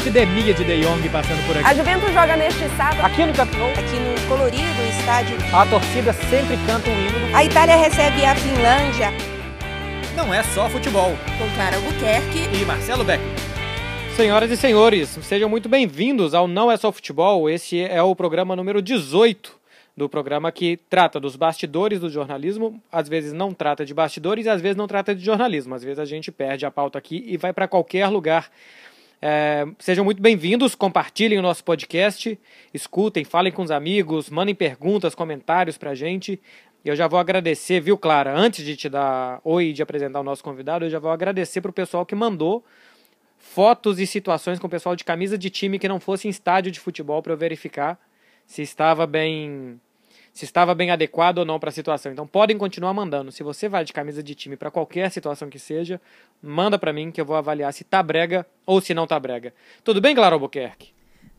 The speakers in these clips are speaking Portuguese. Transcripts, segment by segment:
epidemia de De Jong passando por aqui. A Juventus joga neste sábado. Aqui no Camp Aqui no colorido estádio. a torcida sempre canta um hino. A Itália recebe a Finlândia Não é só futebol. com Clara Albuquerque. E Marcelo Beck. Senhoras e senhores, sejam muito bem-vindos ao Não é só futebol. Esse é o programa número 18 do programa que trata dos bastidores do jornalismo. Às vezes não trata de bastidores, às vezes não trata de jornalismo. Às vezes a gente perde a pauta aqui e vai para qualquer lugar. É, sejam muito bem-vindos, compartilhem o nosso podcast, escutem, falem com os amigos, mandem perguntas, comentários pra gente. E eu já vou agradecer, viu, Clara? Antes de te dar oi e de apresentar o nosso convidado, eu já vou agradecer pro pessoal que mandou fotos e situações com o pessoal de camisa de time que não fosse em estádio de futebol para eu verificar se estava bem se estava bem adequado ou não para a situação. Então podem continuar mandando. Se você vai de camisa de time para qualquer situação que seja, manda para mim que eu vou avaliar se tá brega ou se não tá brega. Tudo bem, Clara Albuquerque?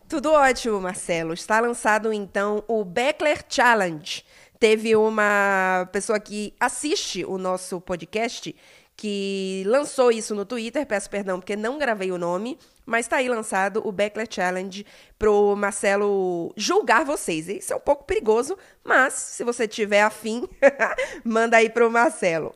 Tudo ótimo, Marcelo. Está lançado então o Beckler Challenge. Teve uma pessoa que assiste o nosso podcast que lançou isso no Twitter, peço perdão porque não gravei o nome, mas está aí lançado o Beckler Challenge pro Marcelo julgar vocês. Isso é um pouco perigoso, mas se você tiver afim, manda aí pro Marcelo.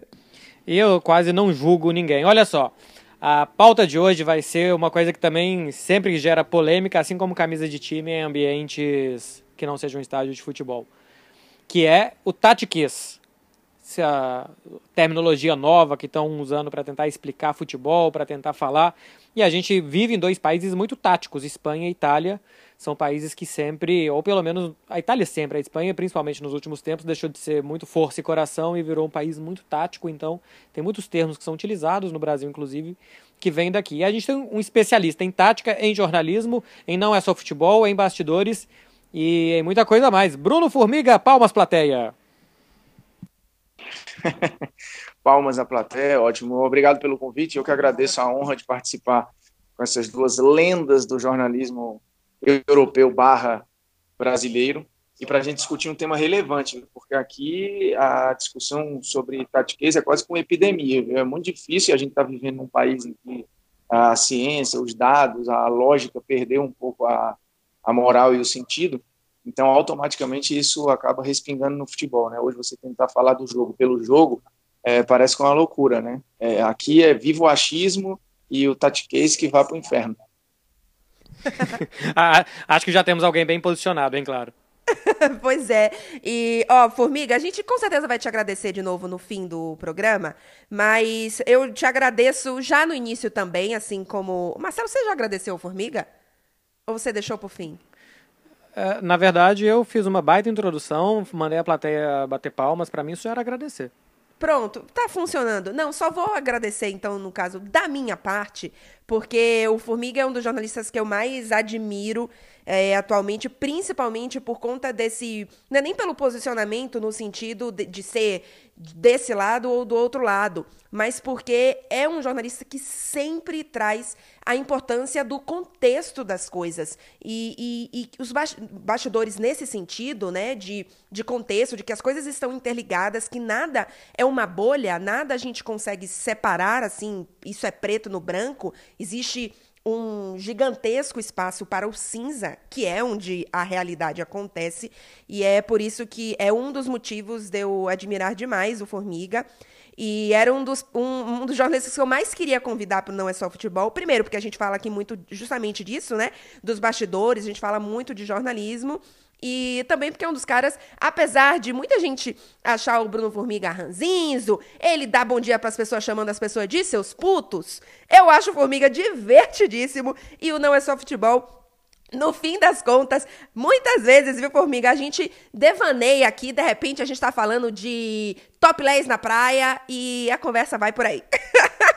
Eu quase não julgo ninguém. Olha só, a pauta de hoje vai ser uma coisa que também sempre gera polêmica, assim como camisa de time em ambientes que não sejam estádio de futebol, que é o tatiquês. Essa terminologia nova que estão usando para tentar explicar futebol, para tentar falar. E a gente vive em dois países muito táticos, Espanha e Itália. São países que sempre, ou pelo menos a Itália sempre, a Espanha principalmente nos últimos tempos, deixou de ser muito força e coração e virou um país muito tático. Então, tem muitos termos que são utilizados no Brasil, inclusive, que vêm daqui. E a gente tem um especialista em tática, em jornalismo, em não é só futebol, em bastidores e em muita coisa mais. Bruno Formiga, palmas plateia. Palmas à plateia, ótimo. Obrigado pelo convite. Eu que agradeço a honra de participar com essas duas lendas do jornalismo europeu barra brasileiro e para a gente discutir um tema relevante, porque aqui a discussão sobre tatiquez é quase como epidemia. viu? É muito difícil, a gente está vivendo num país em que a ciência, os dados, a lógica perdeu um pouco a, a moral e o sentido, então automaticamente isso acaba respingando no futebol. Né? Hoje você tentar falar do jogo pelo jogo é, parece que é uma loucura. Né? É, aqui é vivo o achismo e o tatiquez que vai para o inferno. Ah, Acho que já temos alguém bem posicionado, hein, claro. pois é. E, ó, Formiga, a gente com certeza vai te agradecer de novo no fim do programa, mas eu te agradeço já no início também, assim como. Marcelo, você já agradeceu, Formiga? Ou você deixou pro fim? É, Na verdade, eu fiz uma baita introdução, mandei a plateia bater palmas, para mim isso já era agradecer. Pronto, tá funcionando. Não, só vou agradecer, então, no caso da minha parte, porque o Formiga é um dos jornalistas que eu mais admiro é, atualmente, principalmente por conta desse. Não é nem pelo posicionamento no sentido de, de ser desse lado ou do outro lado, mas porque é um jornalista que sempre traz a importância do contexto das coisas. E, e, e os bas- bastidores, nesse sentido, né, de, de contexto, de que as coisas estão interligadas, que nada é uma bolha, nada a gente consegue separar assim, isso é preto no branco, existe um gigantesco espaço para o cinza, que é onde a realidade acontece, e é por isso que é um dos motivos de eu admirar demais o Formiga. E era um dos, um, um dos jornalistas que eu mais queria convidar para Não É Só Futebol. Primeiro, porque a gente fala aqui muito justamente disso, né? Dos bastidores, a gente fala muito de jornalismo. E também porque é um dos caras, apesar de muita gente achar o Bruno Formiga ranzinzo, ele dá bom dia pras pessoas chamando as pessoas de seus putos, eu acho o Formiga divertidíssimo e o Não É Só Futebol no fim das contas, muitas vezes, viu, Formiga, a gente devaneia aqui, de repente a gente tá falando de topless na praia e a conversa vai por aí.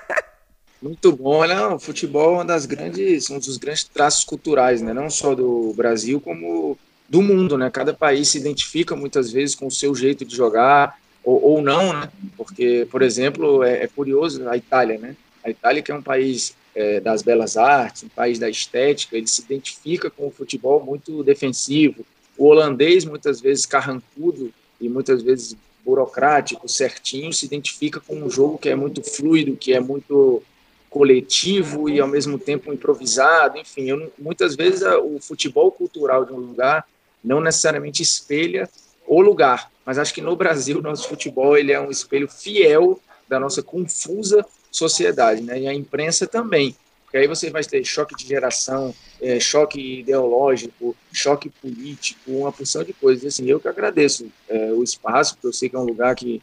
Muito bom, né? O futebol é uma das grandes, um dos grandes traços culturais, né? Não só do Brasil, como do mundo, né? Cada país se identifica muitas vezes com o seu jeito de jogar ou, ou não, né? Porque, por exemplo, é, é curioso a Itália, né? A Itália que é um país é, das belas artes, um país da estética, ele se identifica com o futebol muito defensivo. O holandês muitas vezes carrancudo e muitas vezes burocrático, certinho, se identifica com um jogo que é muito fluido, que é muito coletivo e ao mesmo tempo improvisado, enfim, eu, muitas vezes a, o futebol cultural de um lugar não necessariamente espelha o lugar, mas acho que no Brasil nosso futebol ele é um espelho fiel da nossa confusa sociedade, né? E a imprensa também, porque aí você vai ter choque de geração, é, choque ideológico, choque político, uma porção de coisas. Assim, eu que agradeço é, o espaço, porque eu sei que é um lugar que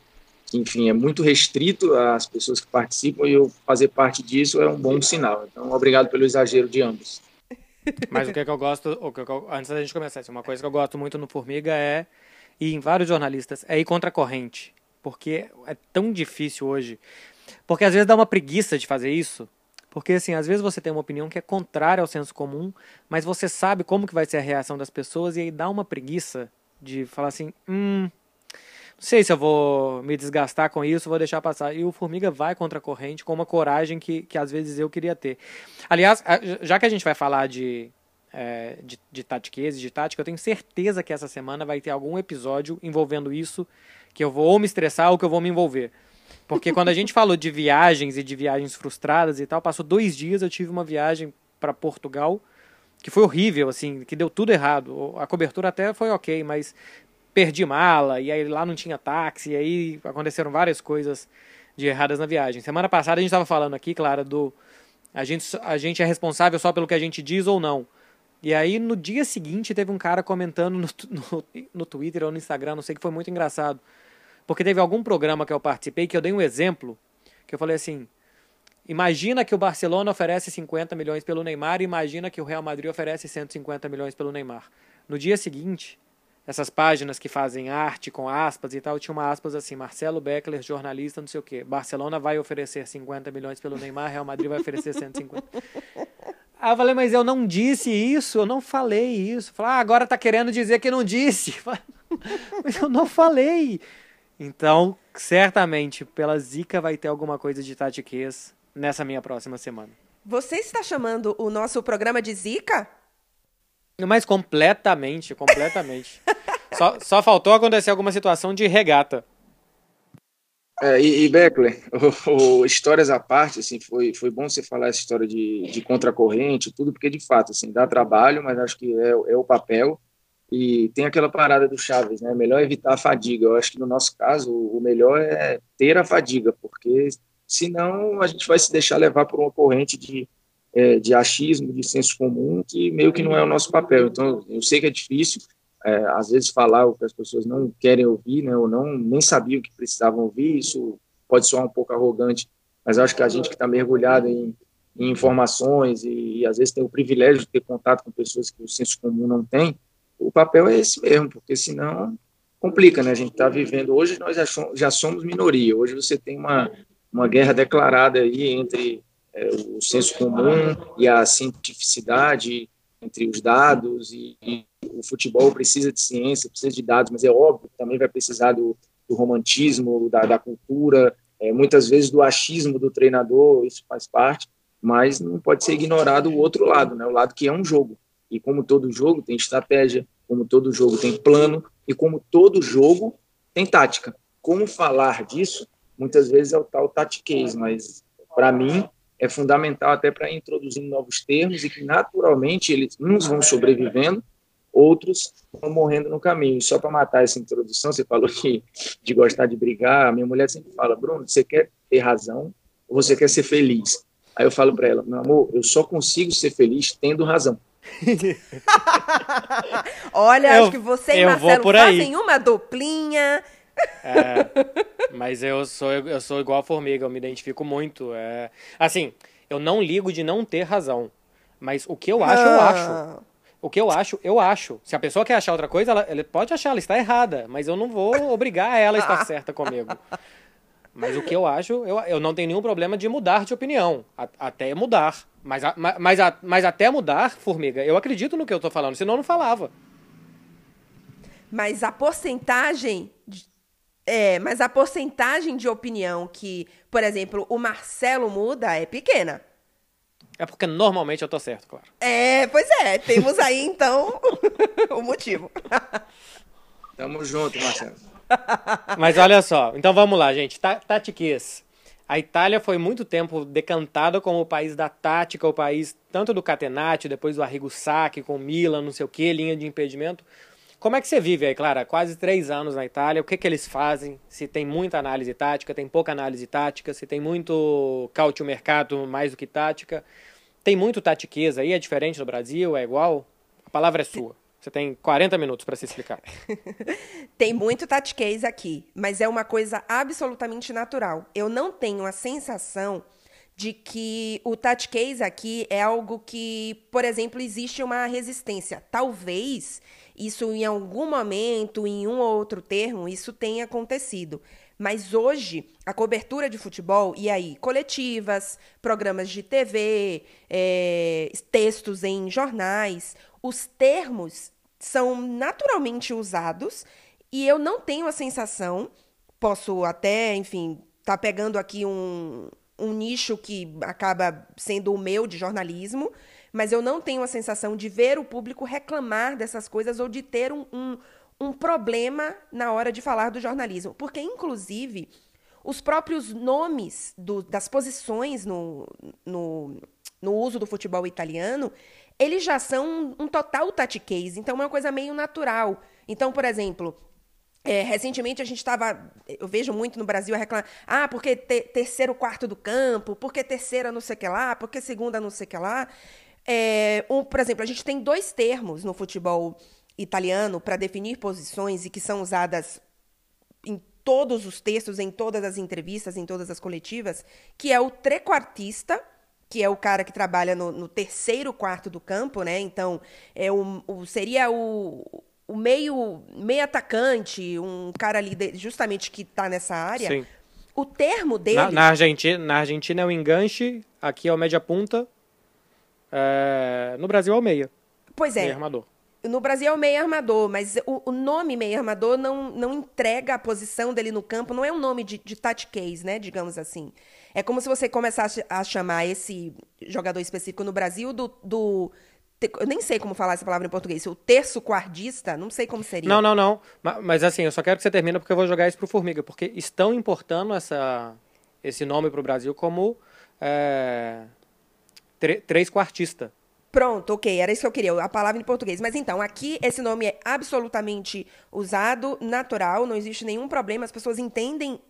que, enfim, é muito restrito às pessoas que participam e eu fazer parte disso é um bom sinal. Então, obrigado pelo exagero de ambos. Mas o que, é que eu gosto, o que, eu, antes da gente começar, assim, uma coisa que eu gosto muito no Formiga é, e em vários jornalistas, é ir contra a corrente. Porque é tão difícil hoje. Porque às vezes dá uma preguiça de fazer isso. Porque, assim, às vezes você tem uma opinião que é contrária ao senso comum, mas você sabe como que vai ser a reação das pessoas e aí dá uma preguiça de falar assim, hum, sei se eu vou me desgastar com isso, vou deixar passar. E o Formiga vai contra a corrente com uma coragem que, que às vezes eu queria ter. Aliás, já que a gente vai falar de, é, de, de tatiquese, de tática, eu tenho certeza que essa semana vai ter algum episódio envolvendo isso, que eu vou ou me estressar ou que eu vou me envolver. Porque quando a gente falou de viagens e de viagens frustradas e tal, passou dois dias, eu tive uma viagem para Portugal que foi horrível, assim, que deu tudo errado. A cobertura até foi ok, mas perdi mala, e aí lá não tinha táxi, e aí aconteceram várias coisas de erradas na viagem. Semana passada a gente estava falando aqui, Clara, do a gente, a gente é responsável só pelo que a gente diz ou não. E aí no dia seguinte teve um cara comentando no, no, no Twitter ou no Instagram, não sei que foi muito engraçado. Porque teve algum programa que eu participei que eu dei um exemplo, que eu falei assim, imagina que o Barcelona oferece 50 milhões pelo Neymar imagina que o Real Madrid oferece 150 milhões pelo Neymar. No dia seguinte, essas páginas que fazem arte com aspas e tal, tinha uma aspas assim, Marcelo Beckler, jornalista, não sei o quê. Barcelona vai oferecer 50 milhões pelo Neymar, Real Madrid vai oferecer 150. Aí eu falei, mas eu não disse isso, eu não falei isso. Falei, ah, agora tá querendo dizer que não disse. mas eu não falei. Então, certamente, pela zica vai ter alguma coisa de tatiquês nessa minha próxima semana. Você está chamando o nosso programa de zica? Mas completamente, completamente. só, só faltou acontecer alguma situação de regata. É, e, e Beckler, o, o, histórias à parte, assim, foi, foi bom você falar essa história de, de contracorrente, tudo, porque de fato, assim, dá trabalho, mas acho que é, é o papel. E tem aquela parada do Chaves, né? Melhor evitar a fadiga. Eu acho que no nosso caso, o melhor é ter a fadiga, porque senão a gente vai se deixar levar por uma corrente de é, de achismo, de senso comum, que meio que não é o nosso papel. Então, eu sei que é difícil, é, às vezes, falar o que as pessoas não querem ouvir, né, ou não, nem sabiam que precisavam ouvir, isso pode soar um pouco arrogante, mas acho que a gente que está mergulhado em, em informações e, e, às vezes, tem o privilégio de ter contato com pessoas que o senso comum não tem, o papel é esse mesmo, porque senão complica, né? A gente está vivendo, hoje nós já somos, minoria, hoje você tem uma, uma guerra declarada aí entre o senso comum e a cientificidade entre os dados e, e, o futebol precisa de ciência, precisa de dados, mas é óbvio que também vai precisar do, do romantismo, da, da cultura, é, muitas vezes do achismo do treinador, isso faz parte, mas não pode ser ignorado o outro lado, né, o lado que é um jogo. E como todo jogo tem estratégia, como todo jogo tem plano e como todo jogo tem tática. Como falar disso? Muitas vezes é o tal tatiquez, mas para mim é fundamental até para introduzir novos termos e que naturalmente eles uns vão sobrevivendo, outros vão morrendo no caminho. E só para matar essa introdução, você falou que de gostar de brigar, a minha mulher sempre fala, Bruno, você quer ter razão ou você quer ser feliz? Aí eu falo para ela, meu amor, eu só consigo ser feliz tendo razão. Olha, eu, acho que você e Marcelo fazem uma duplinha. É, mas eu sou, eu sou igual a formiga, eu me identifico muito. É, assim, eu não ligo de não ter razão. Mas o que eu acho, eu acho. Ah. O que eu acho, eu acho. Se a pessoa quer achar outra coisa, ela, ela pode achar, ela está errada. Mas eu não vou obrigar ela a estar certa comigo. Mas o que eu acho, eu, eu não tenho nenhum problema de mudar de opinião. A, até mudar. Mas, a, mas, a, mas até mudar, formiga, eu acredito no que eu estou falando, senão eu não falava. Mas a porcentagem é, mas a porcentagem de opinião que, por exemplo, o Marcelo muda é pequena. É porque normalmente eu tô certo, claro. É, pois é. Temos aí, então, o motivo. Tamo junto, Marcelo. Mas olha só. Então vamos lá, gente. Tatiquês. A Itália foi muito tempo decantada como o país da tática, o país tanto do Catenacci, depois do Arrigo Sacchi, com Milan, não sei o que, linha de impedimento. Como é que você vive aí, Clara? Quase três anos na Itália, o que, que eles fazem? Se tem muita análise tática, tem pouca análise tática, se tem muito cautio mercado mais do que tática. Tem muito tatiqueza aí, é diferente do Brasil, é igual? A palavra é sua. Você tem 40 minutos para se explicar. tem muito tatiquez aqui, mas é uma coisa absolutamente natural. Eu não tenho a sensação de que o tatiquez aqui é algo que, por exemplo, existe uma resistência. Talvez isso em algum momento, em um ou outro termo, isso tenha acontecido. Mas hoje, a cobertura de futebol, e aí, coletivas, programas de TV, é, textos em jornais, os termos são naturalmente usados e eu não tenho a sensação, posso até, enfim, tá pegando aqui um, um nicho que acaba sendo o meu de jornalismo, mas eu não tenho a sensação de ver o público reclamar dessas coisas ou de ter um, um, um problema na hora de falar do jornalismo. Porque, inclusive, os próprios nomes do, das posições no, no, no uso do futebol italiano eles já são um total tatiquês, então é uma coisa meio natural. Então, por exemplo, é, recentemente a gente estava, eu vejo muito no Brasil a reclamar, ah, porque te, terceiro quarto do campo, porque terceira não sei o que lá, porque segunda não sei o que lá. É, um, por exemplo, a gente tem dois termos no futebol italiano para definir posições e que são usadas em todos os textos, em todas as entrevistas, em todas as coletivas, que é o trequartista, que é o cara que trabalha no, no terceiro quarto do campo, né? Então, é o, o seria o, o meio, meio atacante, um cara ali de, justamente que está nessa área. Sim. O termo dele. Na, na, Argentina, na Argentina é o enganche, aqui é o média punta. É, no Brasil é o meia. Pois é. Meia armador. No Brasil é o meio armador, mas o, o, nome meio armador não, não entrega a posição dele no campo, não é um nome de, de case, né? Digamos assim. É como se você começasse a chamar esse jogador específico no Brasil do, do eu nem sei como falar essa palavra em português. O terço guardista, não sei como seria. Não, não, não. Mas, assim, eu só quero que você termine porque eu vou jogar isso pro Formiga. Porque estão importando essa, esse nome pro Brasil como é, três quartista. Pronto, ok, era isso que eu queria, a palavra em português. Mas então, aqui esse nome é absolutamente usado, natural, não existe nenhum problema, as pessoas entendem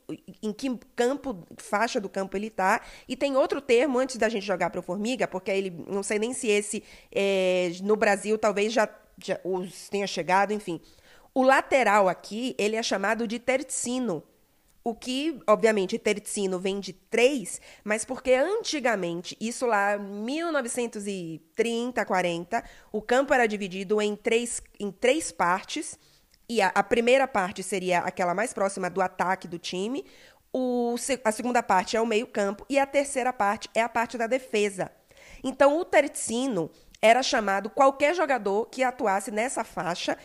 em que campo, faixa do campo ele está. E tem outro termo, antes da gente jogar para o Formiga, porque ele, não sei nem se esse é, no Brasil talvez já, já os tenha chegado, enfim. O lateral aqui, ele é chamado de tercino. O que, obviamente, tercino vem de três, mas porque antigamente, isso lá, 1930, 40, o campo era dividido em três, em três partes. E a, a primeira parte seria aquela mais próxima do ataque do time. O, a segunda parte é o meio-campo. E a terceira parte é a parte da defesa. Então, o tercino era chamado qualquer jogador que atuasse nessa faixa.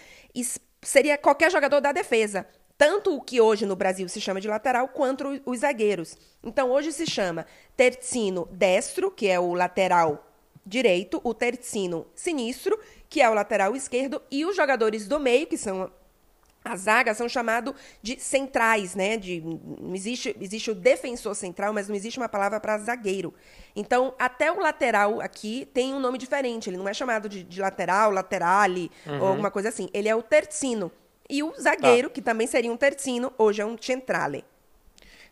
Seria qualquer jogador da defesa tanto o que hoje no Brasil se chama de lateral, quanto os zagueiros. Então, hoje se chama tercino destro, que é o lateral direito, o tercino sinistro, que é o lateral esquerdo, e os jogadores do meio, que são a zaga são chamados de centrais, né? De, não existe, existe o defensor central, mas não existe uma palavra para zagueiro. Então, até o lateral aqui tem um nome diferente. Ele não é chamado de, de lateral, laterale uhum. ou alguma coisa assim. Ele é o tercino. E o zagueiro, tá. que também seria um tercino, hoje é um centrale.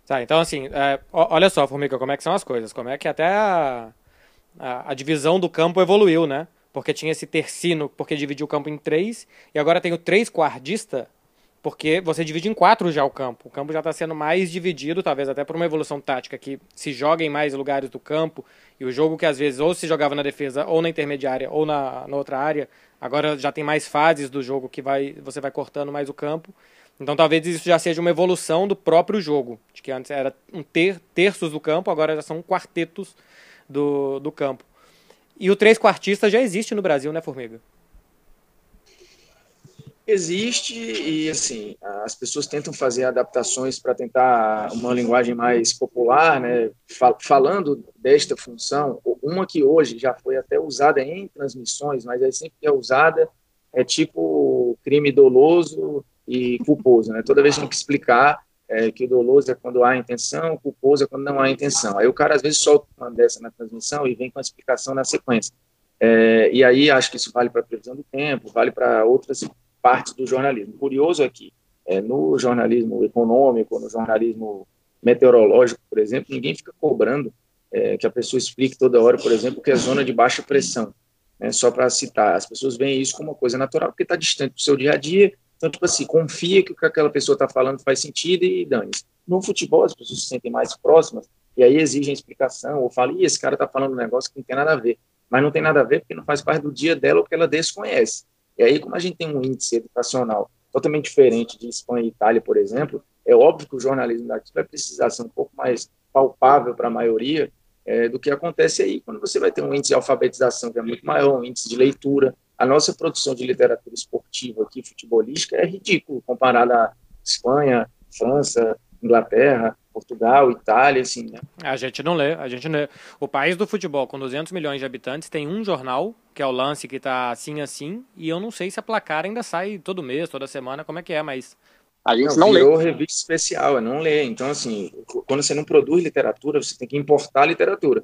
Tá, então assim, é, olha só, Formiga, como é que são as coisas. Como é que até a, a, a, divisão do campo evoluiu, né? Porque tinha esse tercino, porque dividiu o campo em três, e agora tem o três guardista, porque você divide em quatro já o campo. O campo já está sendo mais dividido, talvez até por uma evolução tática, que se joga em mais lugares do campo, e o jogo que às vezes ou se jogava na defesa, ou na intermediária, ou na, na outra área, Agora já tem mais fases do jogo que vai, você vai cortando mais o campo. Então talvez isso já seja uma evolução do próprio jogo. De que antes era um ter, terços do campo, agora já são quartetos do, do campo. E o três quartista já existe no Brasil, né, Formiga? Existe e assim as pessoas tentam fazer adaptações para tentar uma linguagem mais popular, né? Falando desta função, uma que hoje já foi até usada em transmissões, mas é sempre é usada é tipo crime doloso e culposo, né? Toda vez tem que explicar é, que o doloso é quando há intenção, o culposo é quando não há intenção. Aí o cara às vezes solta uma dessa na transmissão e vem com a explicação na sequência. É, e aí acho que isso vale para previsão do tempo, vale para outras partes do jornalismo. Curioso é que é, no jornalismo econômico, no jornalismo meteorológico, por exemplo, ninguém fica cobrando é, que a pessoa explique toda hora, por exemplo, que é zona de baixa pressão. Né, só para citar, as pessoas veem isso como uma coisa natural, porque está distante do seu dia a dia, então, tipo assim, confia que o que aquela pessoa está falando faz sentido e dane-se. No futebol, as pessoas se sentem mais próximas e aí exigem explicação, ou falam, esse cara está falando um negócio que não tem nada a ver. Mas não tem nada a ver porque não faz parte do dia dela ou que ela desconhece. E aí, como a gente tem um índice educacional totalmente diferente de Espanha e Itália, por exemplo, é óbvio que o jornalismo daqui vai precisar ser um pouco mais palpável para a maioria é, do que acontece aí quando você vai ter um índice de alfabetização que é muito maior, um índice de leitura. A nossa produção de literatura esportiva aqui, futebolística, é ridículo comparada à Espanha, França, Inglaterra, Portugal, Itália, assim, né? A gente não lê, a gente não lê. O país do futebol, com 200 milhões de habitantes, tem um jornal, que é o Lance, que tá assim, assim, e eu não sei se a placar ainda sai todo mês, toda semana, como é que é, mas... A gente não, não virou lê. revista especial, é não lê. Então, assim, quando você não produz literatura, você tem que importar literatura.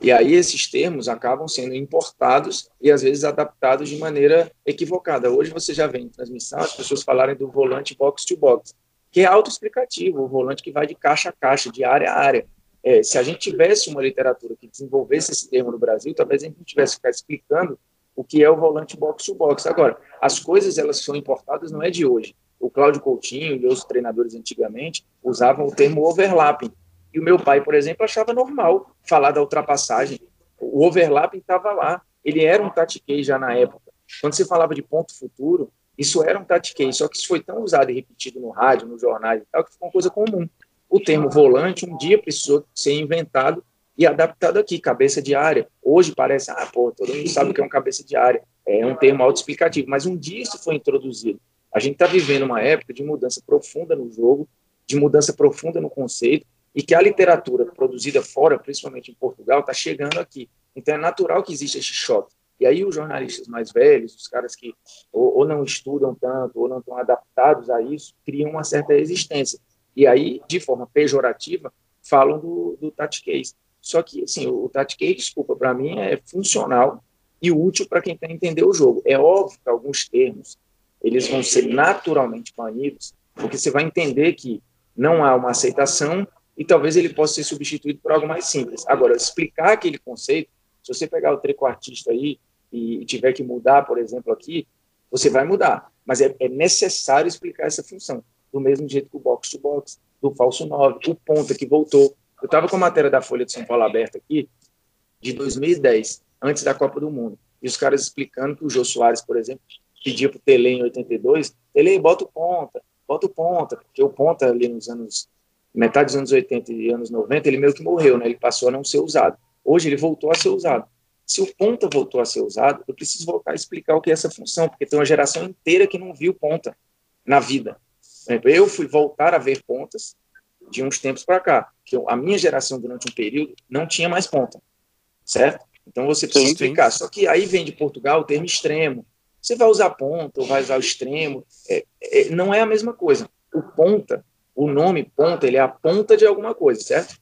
E aí esses termos acabam sendo importados e às vezes adaptados de maneira equivocada. Hoje você já vê em transmissão as pessoas falarem do volante box to box que é autoexplicativo, o volante que vai de caixa a caixa, de área a área. É, se a gente tivesse uma literatura que desenvolvesse esse termo no Brasil, talvez a gente não tivesse que ficar explicando o que é o volante box to box. Agora, as coisas elas são importadas não é de hoje. O Cláudio Coutinho e outros treinadores antigamente usavam o termo overlapping. E o meu pai, por exemplo, achava normal falar da ultrapassagem. O overlapping estava lá. Ele era um tatiquei já na época. Quando se falava de ponto futuro, isso era um tatiquei, só que isso foi tão usado e repetido no rádio, nos jornais e tal, que ficou uma coisa comum. O termo volante um dia precisou ser inventado e adaptado aqui, cabeça de área. Hoje parece, ah, pô, todo mundo sabe o que é um cabeça de área. É um termo autoexplicativo, mas um dia isso foi introduzido. A gente está vivendo uma época de mudança profunda no jogo, de mudança profunda no conceito, e que a literatura produzida fora, principalmente em Portugal, está chegando aqui. Então é natural que exista esse choque. E aí os jornalistas mais velhos, os caras que ou, ou, não estudam tanto, ou não estão adaptados a isso, criam uma certa resistência. E aí, de forma pejorativa, falam do, do case. Só que, assim, o case, desculpa, para mim é funcional e útil para quem quer entender o jogo. É óbvio que alguns termos eles vão ser naturalmente banidos, porque você vai entender que não há uma aceitação e talvez ele possa ser substituído por algo mais simples. Agora, explicar aquele conceito se você pegar o trequartista aí e tiver que mudar, por exemplo, aqui, você vai mudar. Mas é, é necessário explicar essa função. Do mesmo jeito que o box-to-box, do falso 9, o ponta que voltou. Eu estava com a matéria da Folha de São Paulo aberta aqui, de 2010, antes da Copa do Mundo. E os caras explicando que o Jô Soares, por exemplo, pedia para o Tele em 82, Tele, bota o ponta, bota o ponta, porque o ponta ali nos anos, metade dos anos 80 e anos 90, ele meio que morreu, né? Ele passou a não ser usado. Hoje ele voltou a ser usado. Se o ponta voltou a ser usado, eu preciso voltar a explicar o que é essa função, porque tem uma geração inteira que não viu ponta na vida. Eu fui voltar a ver pontas de uns tempos para cá, que a minha geração durante um período não tinha mais ponta, certo? Então você precisa sim, explicar. Sim. Só que aí vem de Portugal o termo extremo. Você vai usar ponta ou vai usar o extremo? É, é, não é a mesma coisa. O ponta, o nome ponta, ele é a ponta de alguma coisa, certo?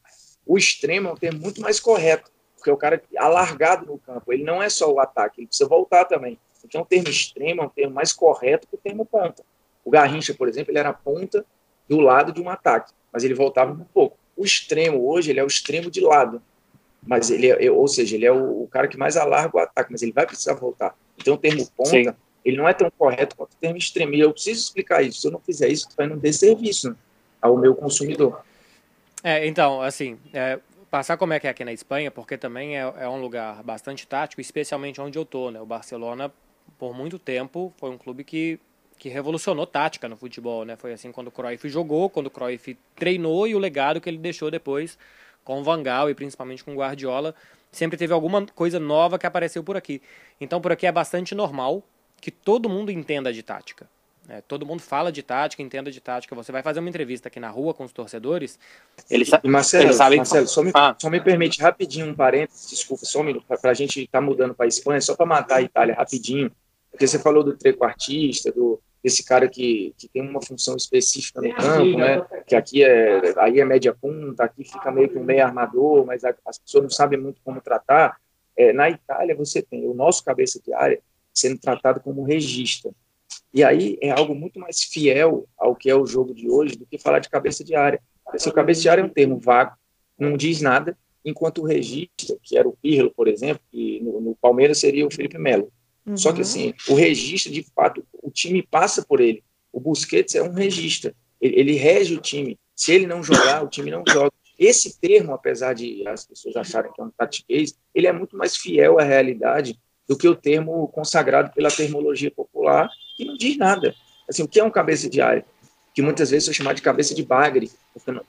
O extremo é um termo muito mais correto, porque é o cara alargado no campo. Ele não é só o ataque, ele precisa voltar também. Então, o termo extremo é um termo mais correto que o termo ponta. O Garrincha, por exemplo, ele era ponta do lado de um ataque, mas ele voltava um pouco. O extremo hoje, ele é o extremo de lado, mas ele é, ou seja, ele é o, o cara que mais alarga o ataque, mas ele vai precisar voltar. Então, o termo ponta, Sim. ele não é tão correto quanto o termo extremo. E eu preciso explicar isso. Se eu não fizer isso, tu vai não desserviço né, ao meu consumidor. É, então, assim, é, passar como é que é aqui na Espanha, porque também é, é, um lugar bastante tático, especialmente onde eu tô, né? O Barcelona, por muito tempo, foi um clube que, que revolucionou tática no futebol, né? Foi assim quando o Cruyff jogou, quando o Cruyff treinou e o legado que ele deixou depois com o Van Gaal e principalmente com o Guardiola, sempre teve alguma coisa nova que apareceu por aqui. Então, por aqui é bastante normal que todo mundo entenda de tática. É, todo mundo fala de tática, entenda de tática. Você vai fazer uma entrevista aqui na rua com os torcedores. Eles, Marcelo, eles sabem. Marcelo, só me, ah. só me permite rapidinho um parênteses, desculpa, só um minuto, para a gente estar tá mudando para a Espanha, só para matar a Itália rapidinho. Porque você falou do trequartista, do esse cara que, que tem uma função específica no campo, né? Que aqui é aí é média punta, aqui fica meio que um meio armador, mas as pessoas não sabem muito como tratar. É, na Itália você tem o nosso cabeça de área sendo tratado como regista. E aí é algo muito mais fiel ao que é o jogo de hoje do que falar de cabeça de área. Se o cabeça de área é um termo vago, não diz nada, enquanto o regista, que era o Pirlo, por exemplo, que no, no Palmeiras seria o Felipe Melo. Uhum. Só que uhum. assim, o regista, de fato, o time passa por ele. O Busquets é um regista. Ele, ele rege o time. Se ele não jogar, o time não joga. Esse termo, apesar de as pessoas acharem que é um tatiquês, ele é muito mais fiel à realidade do que o termo consagrado pela termologia popular, que não diz nada. Assim, o que é um cabeça de área? Que muitas vezes é chamado de cabeça de bagre,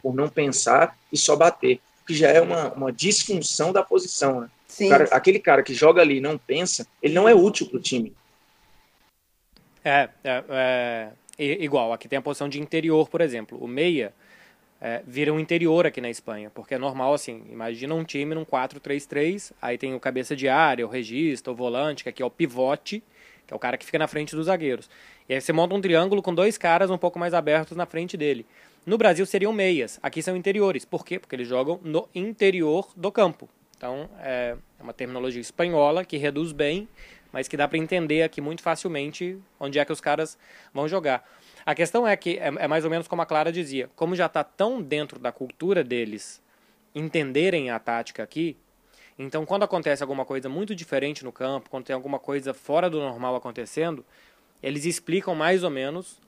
por não pensar e só bater, que já é uma, uma disfunção da posição. Né? Cara, aquele cara que joga ali e não pensa, ele não é útil para o time. É, é, é, igual, aqui tem a posição de interior, por exemplo. O meia é, vira um interior aqui na Espanha, porque é normal assim, imagina um time num 4-3-3, aí tem o cabeça de área, o regista, o volante, que aqui é o pivote, que é o cara que fica na frente dos zagueiros. E aí você monta um triângulo com dois caras um pouco mais abertos na frente dele. No Brasil seriam meias, aqui são interiores. Por quê? Porque eles jogam no interior do campo. Então é uma terminologia espanhola que reduz bem, mas que dá para entender aqui muito facilmente onde é que os caras vão jogar. A questão é que é, é mais ou menos como a Clara dizia, como já está tão dentro da cultura deles entenderem a tática aqui, então quando acontece alguma coisa muito diferente no campo, quando tem alguma coisa fora do normal acontecendo, eles explicam mais ou menos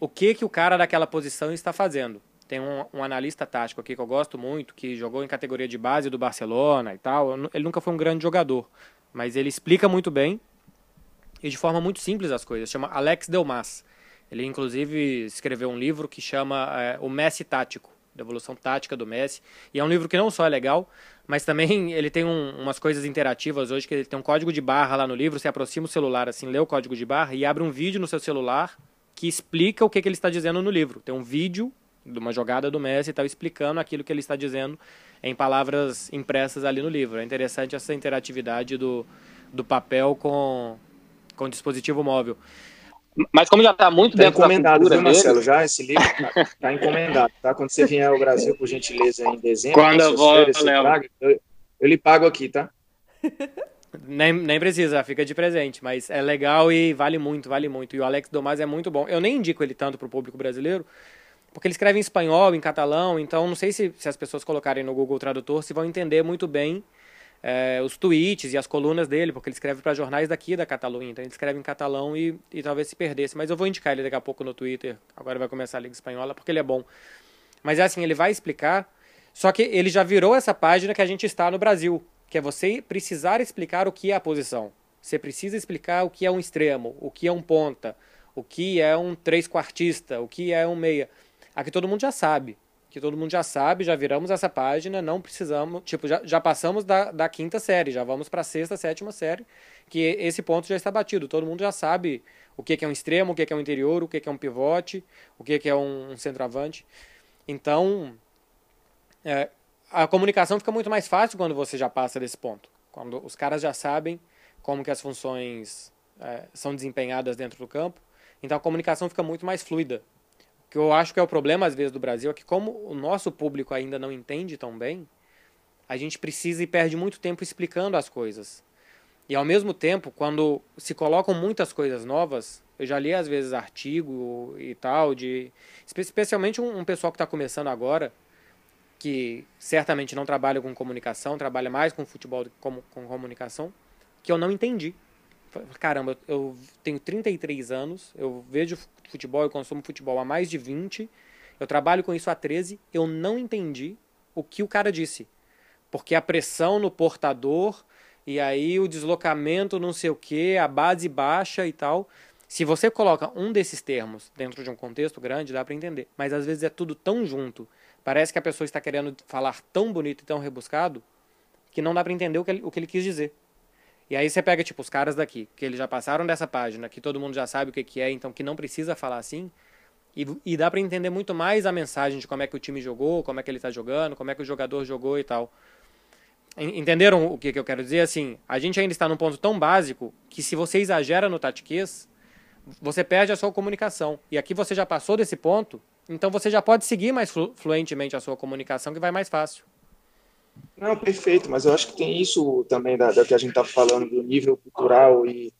o que que o cara daquela posição está fazendo. Tem um, um, analista tático aqui que eu gosto muito, que jogou em categoria de base do Barcelona e tal. Ele nunca foi um grande jogador, mas ele explica muito bem e de forma muito simples as coisas. Chama Alex Delmas. Ele, inclusive, escreveu um livro que chama é, O Messi Tático, da evolução tática do Messi. E é um livro que não só é legal, mas também ele tem um, umas coisas interativas hoje, que ele tem um código de barra lá no livro, você aproxima o celular, assim, lê o código de barra e abre um vídeo no seu celular que explica o que, que ele está dizendo no livro. Tem um vídeo de uma jogada do Messi e tal, explicando aquilo que ele está dizendo em palavras impressas ali no livro. É interessante essa interatividade do, do papel com, com o dispositivo móvel. Mas como já está muito tá dentro encomendado, da viu, Marcelo? Já esse livro está tá encomendado, tá? Quando você vier ao Brasil, por gentileza, em dezembro, quando eu vou, férias, eu, traga, eu, eu lhe pago aqui, tá? Nem, nem precisa, fica de presente, mas é legal e vale muito, vale muito. E o Alex Domas é muito bom. Eu nem indico ele tanto para o público brasileiro, porque ele escreve em espanhol, em catalão, então não sei se, se as pessoas colocarem no Google Tradutor se vão entender muito bem é, os tweets e as colunas dele, porque ele escreve para jornais daqui da Catalunha, então ele escreve em catalão e, e talvez se perdesse. Mas eu vou indicar ele daqui a pouco no Twitter, agora vai começar a Liga Espanhola, porque ele é bom. Mas é assim, ele vai explicar, só que ele já virou essa página que a gente está no Brasil, que é você precisar explicar o que é a posição. Você precisa explicar o que é um extremo, o que é um ponta, o que é um três quartista, o que é um meia. Aqui todo mundo já sabe que todo mundo já sabe, já viramos essa página, não precisamos, tipo, já, já passamos da, da quinta série, já vamos para a sexta, sétima série, que esse ponto já está batido, todo mundo já sabe o que, é um extremo, o que, é um interior, o que, é um pivote, o que, que é um, um centroavante. Então, é, a comunicação fica muito mais fácil quando você já passa desse ponto, quando os caras já sabem como que as funções é, são desempenhadas dentro do campo, então a comunicação fica muito mais fluida que eu acho que é o problema às vezes do Brasil é que como o nosso público ainda não entende tão bem, a gente precisa e perde muito tempo explicando as coisas. E ao mesmo tempo, quando se colocam muitas coisas novas, eu já li às vezes artigo e tal, de especialmente um, um pessoal que está começando agora, que certamente não trabalha com comunicação, trabalha mais com futebol do que com, com comunicação, que eu não entendi caramba, eu tenho 33 anos, eu vejo futebol, eu consumo futebol há mais de 20, eu trabalho com isso há 13, eu não entendi o que o cara disse. Porque a pressão no portador, e aí o deslocamento não sei o que, a base baixa e tal. Se você coloca um desses termos dentro de um contexto grande, dá para entender. Mas às vezes é tudo tão junto, parece que a pessoa está querendo falar tão bonito e tão rebuscado, que não dá para entender o que, ele, o que ele quis dizer. E aí você pega, tipo, os caras daqui, que eles já passaram dessa página, que todo mundo já sabe o que, que é, então que não precisa falar assim. E, e dá para entender muito mais a mensagem de como é que o time jogou, como é que ele tá jogando, como é que o jogador jogou e tal. Entenderam o que, que eu quero dizer? Assim, a gente ainda está num ponto tão básico que se você exagera no tatiquês, você perde a sua comunicação. E aqui você já passou desse ponto, então você já pode seguir mais flu fluentemente a sua comunicação, que vai mais fácil. Não, perfeito, mas eu acho que tem isso também da, da que a gente está falando do nível cultural e,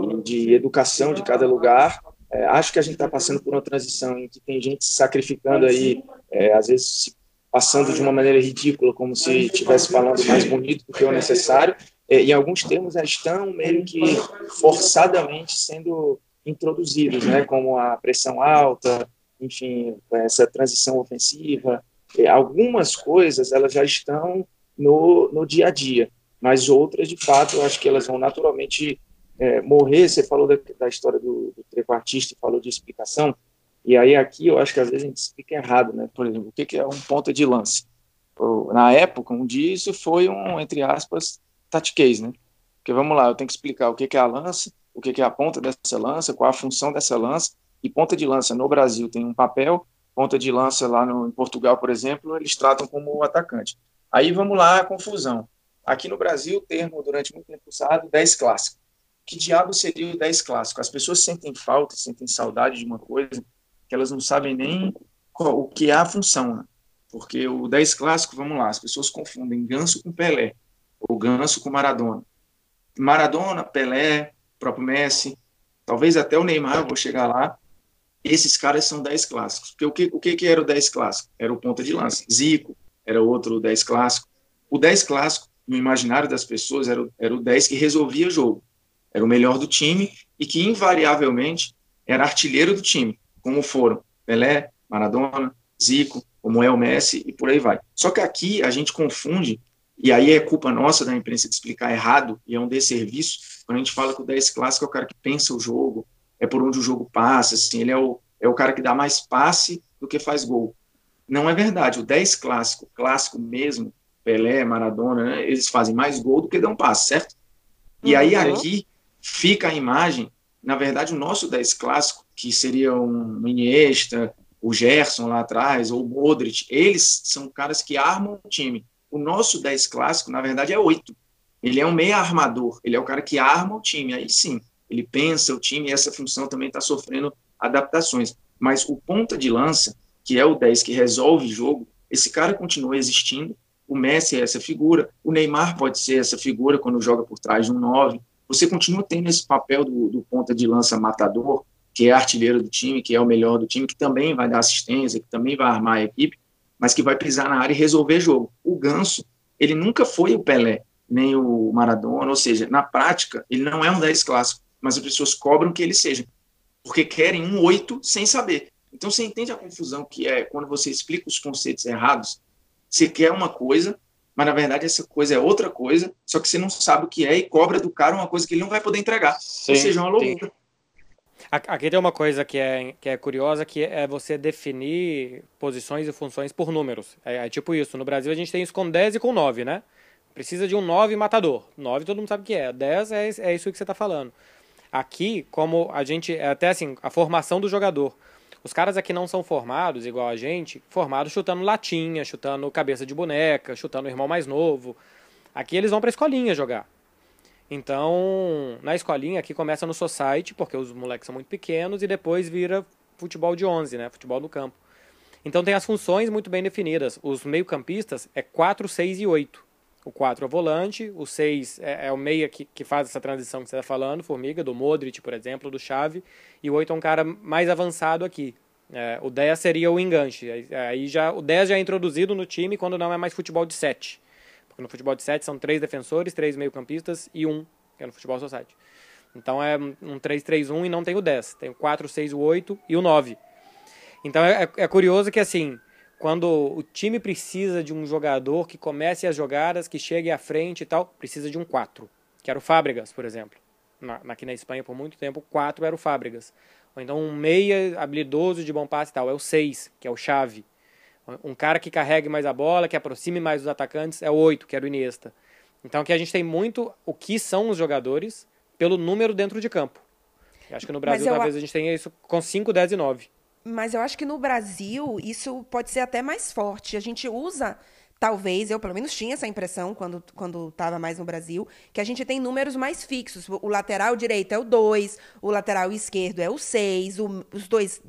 e, de educação de cada lugar. É, acho que a gente está passando por uma transição em que tem gente se sacrificando aí, é, às vezes se passando de uma maneira ridícula, como se estivesse falando mais bonito do que o necessário, é, e alguns termos estão meio que forçadamente sendo introduzidos, né, como a pressão alta, enfim, essa transição ofensiva, algumas coisas elas já estão no, no dia a dia, mas outras, de fato, eu acho que elas vão naturalmente é, morrer. Você falou da, da história do, do trequartista, falou de explicação, e aí aqui eu acho que às vezes a gente explica errado, né? Por exemplo, o que, que é um ponta de lance? Na época, um dia isso foi um, entre aspas, tatiquês, né? Porque vamos lá, eu tenho que explicar o que, que é a lança, o que, que é a ponta dessa lança, qual a função dessa lança, e ponta de lança no Brasil tem um papel, ponta de lança lá no, em Portugal, por exemplo, eles tratam como atacante. Aí vamos lá a confusão. Aqui no Brasil, o termo, durante muito tempo usado, 10 clássico. Que diabo seria o 10 clássico? As pessoas sentem falta, sentem saudade de uma coisa, que elas não sabem nem qual, o que é a função. Né? Porque o 10 clássico, vamos lá, as pessoas confundem Ganso com Pelé, ou Ganso com Maradona. Maradona, Pelé, próprio Messi, talvez até o Neymar, vou chegar lá, esses caras são 10 clássicos. Porque o que, o que, que era o 10 clássico? Era o ponta de lança. Zico era outro 10 clássico. O 10 clássico, no imaginário das pessoas, era o, era o 10 que resolvia o jogo. Era o melhor do time e que, invariavelmente, era artilheiro do time como foram Pelé, Maradona, Zico, como é o Messi e por aí vai. Só que aqui a gente confunde, e aí é culpa nossa da imprensa de explicar errado, e é um desserviço, quando a gente fala que o 10 clássico é o cara que pensa o jogo, é por onde o jogo passa, assim, ele é o, é o cara que dá mais passe do que faz gol. Não é verdade, o 10 clássico, clássico mesmo, Pelé, Maradona, né, eles fazem mais gol do que dão passe, certo? E aí uhum. aqui fica a imagem, na verdade o nosso 10 clássico que seria um Iniesta, o Gerson lá atrás, ou o Modric, eles são caras que armam o time. O nosso 10 clássico, na verdade, é 8. Ele é um meia armador, ele é o cara que arma o time. Aí sim, ele pensa o time e essa função também está sofrendo adaptações. Mas o ponta de lança, que é o 10 que resolve o jogo, esse cara continua existindo. O Messi é essa figura, o Neymar pode ser essa figura quando joga por trás de um 9. Você continua tendo esse papel do, do ponta de lança matador, que é artilheiro do time, que é o melhor do time, que também vai dar assistência, que também vai armar a equipe, mas que vai pisar na área e resolver jogo. O Ganso, ele nunca foi o Pelé, nem o Maradona, ou seja, na prática, ele não é um 10 clássico, mas as pessoas cobram que ele seja, porque querem um 8 sem saber. Então você entende a confusão que é quando você explica os conceitos errados, você quer uma coisa, mas na verdade essa coisa é outra coisa, só que você não sabe o que é e cobra do cara uma coisa que ele não vai poder entregar. Sim, ou seja, uma loucura. Aqui tem uma coisa que é, que é curiosa, que é você definir posições e funções por números. É, é, tipo isso. No Brasil a gente tem isso com 10 e com 9, né? Precisa de um 9 matador. 9 todo mundo sabe o que é. 10 é, é isso que você está falando. Aqui, como a gente. É até assim, a formação do jogador. Os caras aqui não são formados, igual a gente, formados chutando latinha, chutando cabeça de boneca, chutando o irmão mais novo. Aqui eles vão pra escolinha jogar. Então, na escolinha aqui começa no society, porque os moleques são muito pequenos, e depois vira futebol de 11, né? Futebol no campo. Então tem as funções muito bem definidas. Os meio-campistas é 4, 6 e 8. O 4 é o volante, o 6 é, é o meia que, que faz essa transição que você está falando, Formiga, do Modric, por exemplo, do Chave, e o 8 é um cara mais avançado aqui. É, o 10 seria o enganche. Aí já, o 10 já é introduzido no time quando não é mais futebol de 7. No futebol de 7 são três defensores, três meio-campistas e um, que é no futebol society. Então é um 3-3-1 e não tem o 10. Tem o 4, 6, o 8 e o 9. Então é, é, é curioso que assim, quando o time precisa de um jogador que comece as jogadas, que chegue à frente e tal, precisa de um 4. Que era o Fábregas, por exemplo. Na, aqui na Espanha, por muito tempo, o 4 era o Fábregas. Ou então um meia habilidoso de bom passe e tal, é o 6, que é o Chave. Um cara que carregue mais a bola, que aproxime mais os atacantes, é o 8, que era o Iniesta. Então aqui a gente tem muito o que são os jogadores pelo número dentro de campo. Eu acho que no Brasil talvez a... a gente tenha isso com 5, 10 e 9. Mas eu acho que no Brasil isso pode ser até mais forte. A gente usa talvez, eu pelo menos tinha essa impressão quando quando estava mais no Brasil, que a gente tem números mais fixos. O lateral direito é o 2, o lateral esquerdo é o 6, os dois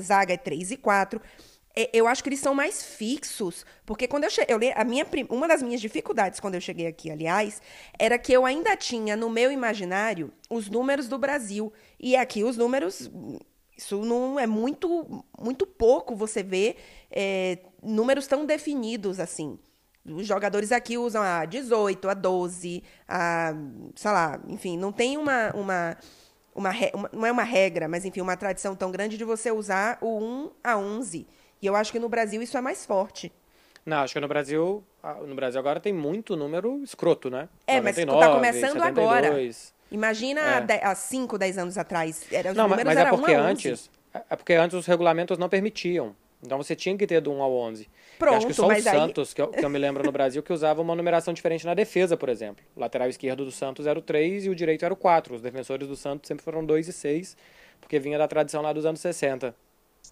zaga é 3 e 4 eu acho que eles são mais fixos, porque quando eu cheguei, a minha uma das minhas dificuldades quando eu cheguei aqui, aliás, era que eu ainda tinha no meu imaginário os números do Brasil e aqui os números isso não é muito muito pouco você vê é, números tão definidos assim. Os jogadores aqui usam a 18, a 12, a sei lá, enfim, não tem uma uma uma, uma, não é uma regra, mas enfim, uma tradição tão grande de você usar o 1 a 11. E eu acho que no Brasil isso é mais forte. Não, acho que no Brasil, no Brasil agora tem muito número escroto, né? É, 99, mas tá começando 72. agora. Imagina é. há 5, 10 anos atrás. Era, os não, números mas é porque antes, é porque antes os regulamentos não permitiam. Então você tinha que ter do 1 ao 11. Pronto, acho que só o Santos, aí... que eu, que eu, me lembro no Brasil, que usava uma numeração diferente na defesa, por exemplo. O lateral esquerdo do Santos era o 3 e o direito era o 4. Os defensores do Santos sempre foram 2 e 6, porque vinha da tradição lá dos anos 60.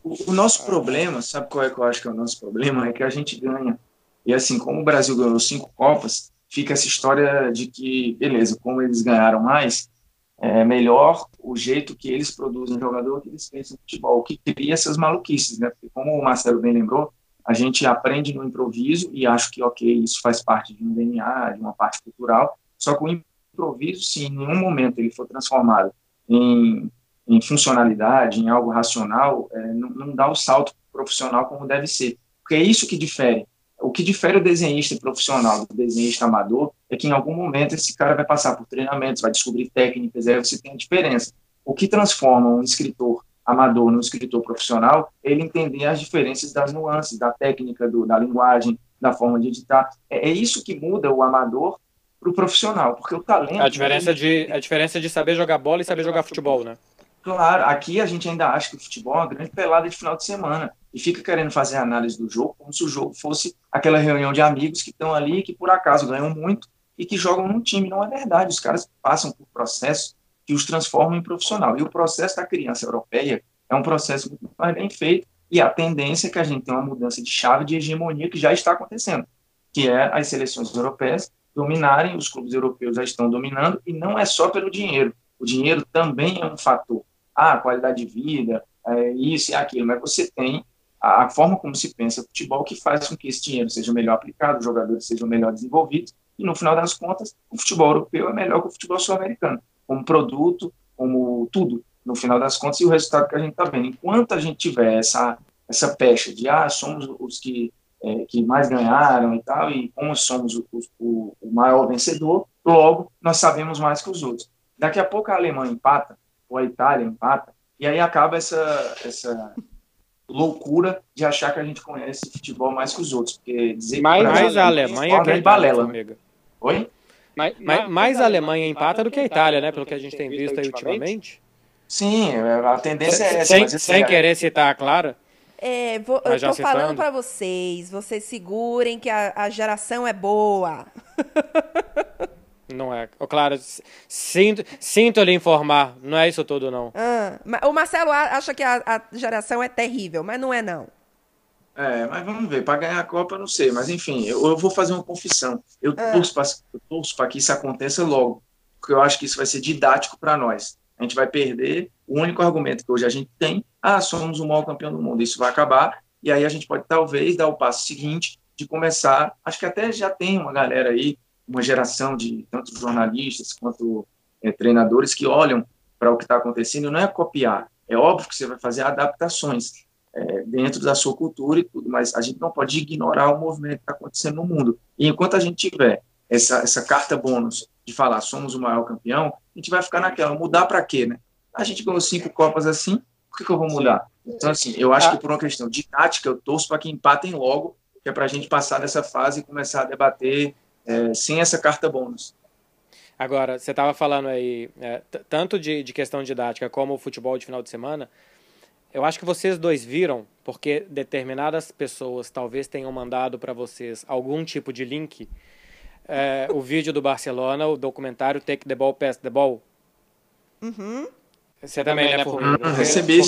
O, o nosso problema, sabe qual é que eu acho que é o nosso problema? É que a gente ganha. E assim, como o Brasil ganhou cinco Copas, fica essa história de que, beleza, como eles ganharam mais, é melhor o jeito que eles produzem jogador, que eles pensam futebol, que cria essas maluquices, né? Porque, como o Marcelo bem lembrou, a gente aprende no improviso e acho que, ok, isso faz parte de um DNA, de uma parte cultural, só que o improviso, se em nenhum momento ele for transformado em em funcionalidade, em algo racional, é, não, não, dá o salto profissional como deve ser. Porque é isso que difere. O que difere o desenhista profissional do desenhista amador é que em algum momento esse cara vai passar por treinamentos, vai descobrir técnicas, aí você tem a diferença. O que transforma um escritor amador num escritor profissional é ele entender as diferenças das nuances, da técnica, do, da linguagem, da forma de editar. É, é isso que muda o amador para o profissional, porque o talento... A diferença, de, a diferença de saber jogar bola e saber jogar futebol, né? Claro, aqui a gente ainda acha que o futebol é uma grande pelada de final de semana e fica querendo fazer análise do jogo como se o jogo fosse aquela reunião de amigos que estão ali que por acaso ganham muito e que jogam num time. Não é verdade. Os caras passam por processos que os transformam em profissional. E o processo da criança europeia é um processo muito mais bem feito e a tendência é que a gente tenha uma mudança de chave de hegemonia que já está acontecendo, que é as seleções europeias dominarem, os clubes europeus já estão dominando e não é só pelo dinheiro. O dinheiro também é um fator ah, qualidade de vida, é, isso e aquilo, mas você tem a, forma como se pensa futebol que faz com que esse dinheiro seja melhor aplicado, os jogadores sejam melhor desenvolvidos, e no final das contas, o futebol europeu é melhor que o futebol sul-americano, como produto, como tudo, no final das contas, e o resultado que a gente está vendo. Enquanto a gente tiver essa, essa pecha de, ah, somos os que, é, que mais ganharam e tal, e como somos o, o, o maior vencedor, logo nós sabemos mais que os outros. Daqui a pouco a Alemanha empata, ou a Itália empata, e aí acaba essa, essa loucura de achar que a gente conhece futebol mais que os outros, porque dizer mais, que mais a Alemanha que a balela. Amiga. Oi? Mais, mais, mais a Alemanha empata do que a Itália, né? Pelo que a gente tem visto aí ultimamente. Sim, a tendência é essa. Sem, sem é querer citar a Clara. É, vou, eu tô falando para vocês, vocês segurem que a, a geração é boa. Não é. Claro, sinto, sinto lhe informar, não é isso tudo, não. Ah, o Marcelo acha que a, a, geração é terrível, mas não é, não. É, mas vamos ver. Para ganhar a Copa, não sei. Mas, enfim, eu, eu vou fazer uma confissão. Eu ah. torço para que isso aconteça logo, porque eu acho que isso vai ser didático para nós. A gente vai perder o único argumento que hoje a gente tem: ah, somos o maior campeão do mundo. Isso vai acabar, e aí a gente pode talvez dar o passo seguinte de começar. Acho que até já tem uma galera aí uma geração de tanto jornalistas quanto é, treinadores que olham para o que está acontecendo, não é copiar, é óbvio que você vai fazer adaptações é, dentro da sua cultura e tudo, mas a gente não pode ignorar o movimento que está acontecendo no mundo. E enquanto a gente tiver essa, essa carta bônus de falar somos o maior campeão, a gente vai ficar naquela, mudar para quê, né? A gente ganhou cinco Copas assim, por que, que eu vou mudar? Então, assim, eu acho que por uma questão de tática, eu torço para que empatem logo, que é para a gente passar dessa fase e começar a debater é, sem essa carta bônus. Agora, você estava falando aí, é, tanto de, de questão didática como o futebol de final de semana, eu acho que vocês dois viram, porque determinadas pessoas talvez tenham mandado para vocês algum tipo de link, é, o vídeo do Barcelona, o documentário Take the Ball, Pass the Ball. Uhum. Você também, né, Formiga? Não, recebi.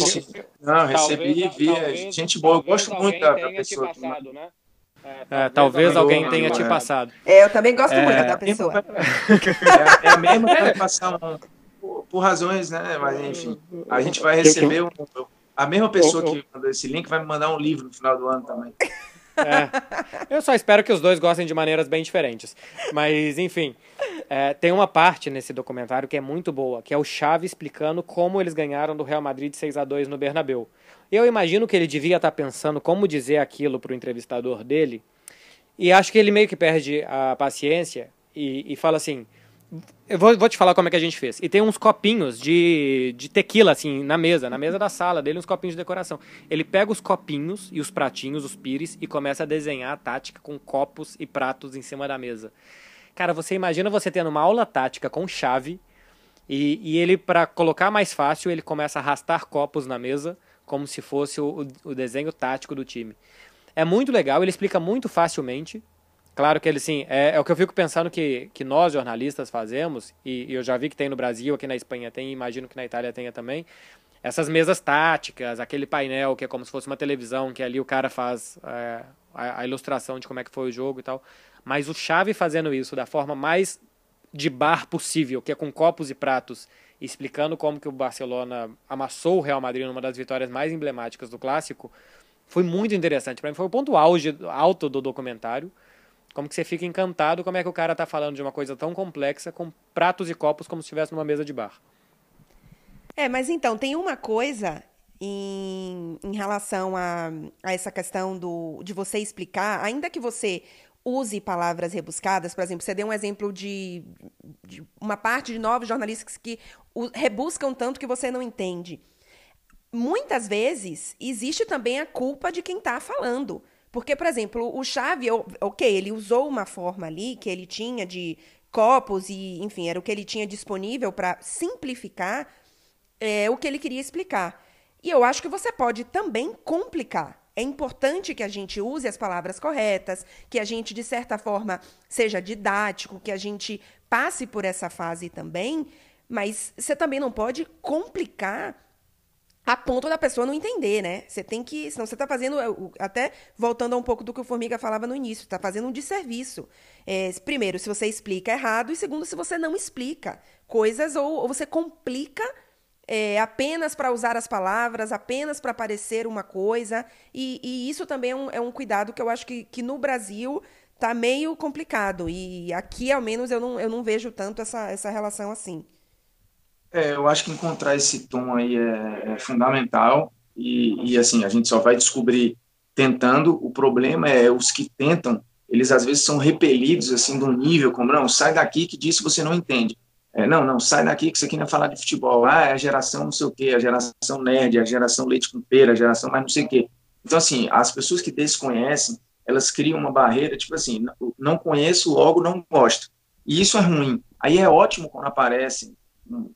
Não, recebi e vi. Gente boa, eu gosto muito da, pessoa. Passado, né? É, talvez alguém tenha te passado. É, eu também gosto muito da pessoa. É, é a mesma que vai passar um, por, por, razões, né? Mas enfim, a gente vai receber um, a mesma pessoa que mandou esse link vai me mandar um livro no final do ano também. É. Eu só espero que os dois gostem de maneiras bem diferentes. Mas, enfim, é, tem uma parte nesse documentário que é muito boa, que é o Xavi explicando como eles ganharam do Real Madrid 6 a 2 no Bernabéu. Eu imagino que ele devia estar pensando como dizer aquilo para o entrevistador dele, e acho que ele meio que perde a paciência e, e fala assim: eu vou, vou, te falar como é que a gente fez. E tem uns copinhos de, de tequila, assim, na mesa, na mesa da sala dele, uns copinhos de decoração. Ele pega os copinhos e os pratinhos, os pires, e começa a desenhar a tática com copos e pratos em cima da mesa. Cara, você imagina você tendo uma aula tática com chave, e, e ele, para colocar mais fácil, ele começa a arrastar copos na mesa, como se fosse o, o desenho tático do time. É muito legal, ele explica muito facilmente, Claro que ele, sim, é, é, o que eu fico pensando que, que nós, jornalistas, fazemos, e, e, eu já vi que tem no Brasil, aqui na Espanha tem, imagino que na Itália tenha também, essas mesas táticas, aquele painel que é como se fosse uma televisão, que ali o cara faz é, a, a, ilustração de como é que foi o jogo e tal. Mas o Chave fazendo isso da forma mais de bar possível, que é com copos e pratos, explicando como que o Barcelona amassou o Real Madrid numa das vitórias mais emblemáticas do clássico, foi muito interessante. Para mim foi o ponto auge, alto do documentário. Como que você fica encantado como é que o cara tá falando de uma coisa tão complexa com pratos e copos como se estivesse numa mesa de bar. É, mas então, tem uma coisa em, em relação a, a essa questão do, de você explicar, ainda que você use palavras rebuscadas, por exemplo, você deu um exemplo de, de uma parte de novos jornalistas que rebuscam tanto que você não entende. Muitas vezes existe também a culpa de quem está falando. Porque, por exemplo, o Chave, ok, ele usou uma forma ali que ele tinha de copos e, enfim, era o que ele tinha disponível para simplificar é, o que ele queria explicar. E eu acho que você pode também complicar. É importante que a gente use as palavras corretas, que a gente, de certa forma, seja didático, que a gente passe por essa fase também, mas você também não pode complicar a ponto da pessoa não entender, né? Você tem que. Senão você está fazendo. Até voltando a um pouco do que o Formiga falava no início, está fazendo um desserviço. É, primeiro, se você explica errado, e segundo, se você não explica coisas ou, ou você complica é, apenas para usar as palavras, apenas para parecer uma coisa. E, e isso também é um, é um, cuidado que eu acho que, que no Brasil está meio complicado. E aqui, ao menos, eu não, eu não vejo tanto essa, essa relação assim. É, eu acho que encontrar esse tom aí é, é fundamental e, e, assim, a gente só vai descobrir tentando. O problema é os que tentam, eles às vezes são repelidos, assim, de um nível como, não, sai daqui que disso você não entende. É, não, não, sai daqui que isso aqui não é falar de futebol. Ah, é a geração não sei o quê, a geração nerd, a geração leite com pera, a geração mais não sei o quê. Então, assim, as pessoas que desconhecem, elas criam uma barreira, tipo assim, não conheço, logo não gosto. E isso é ruim. Aí é ótimo quando aparecem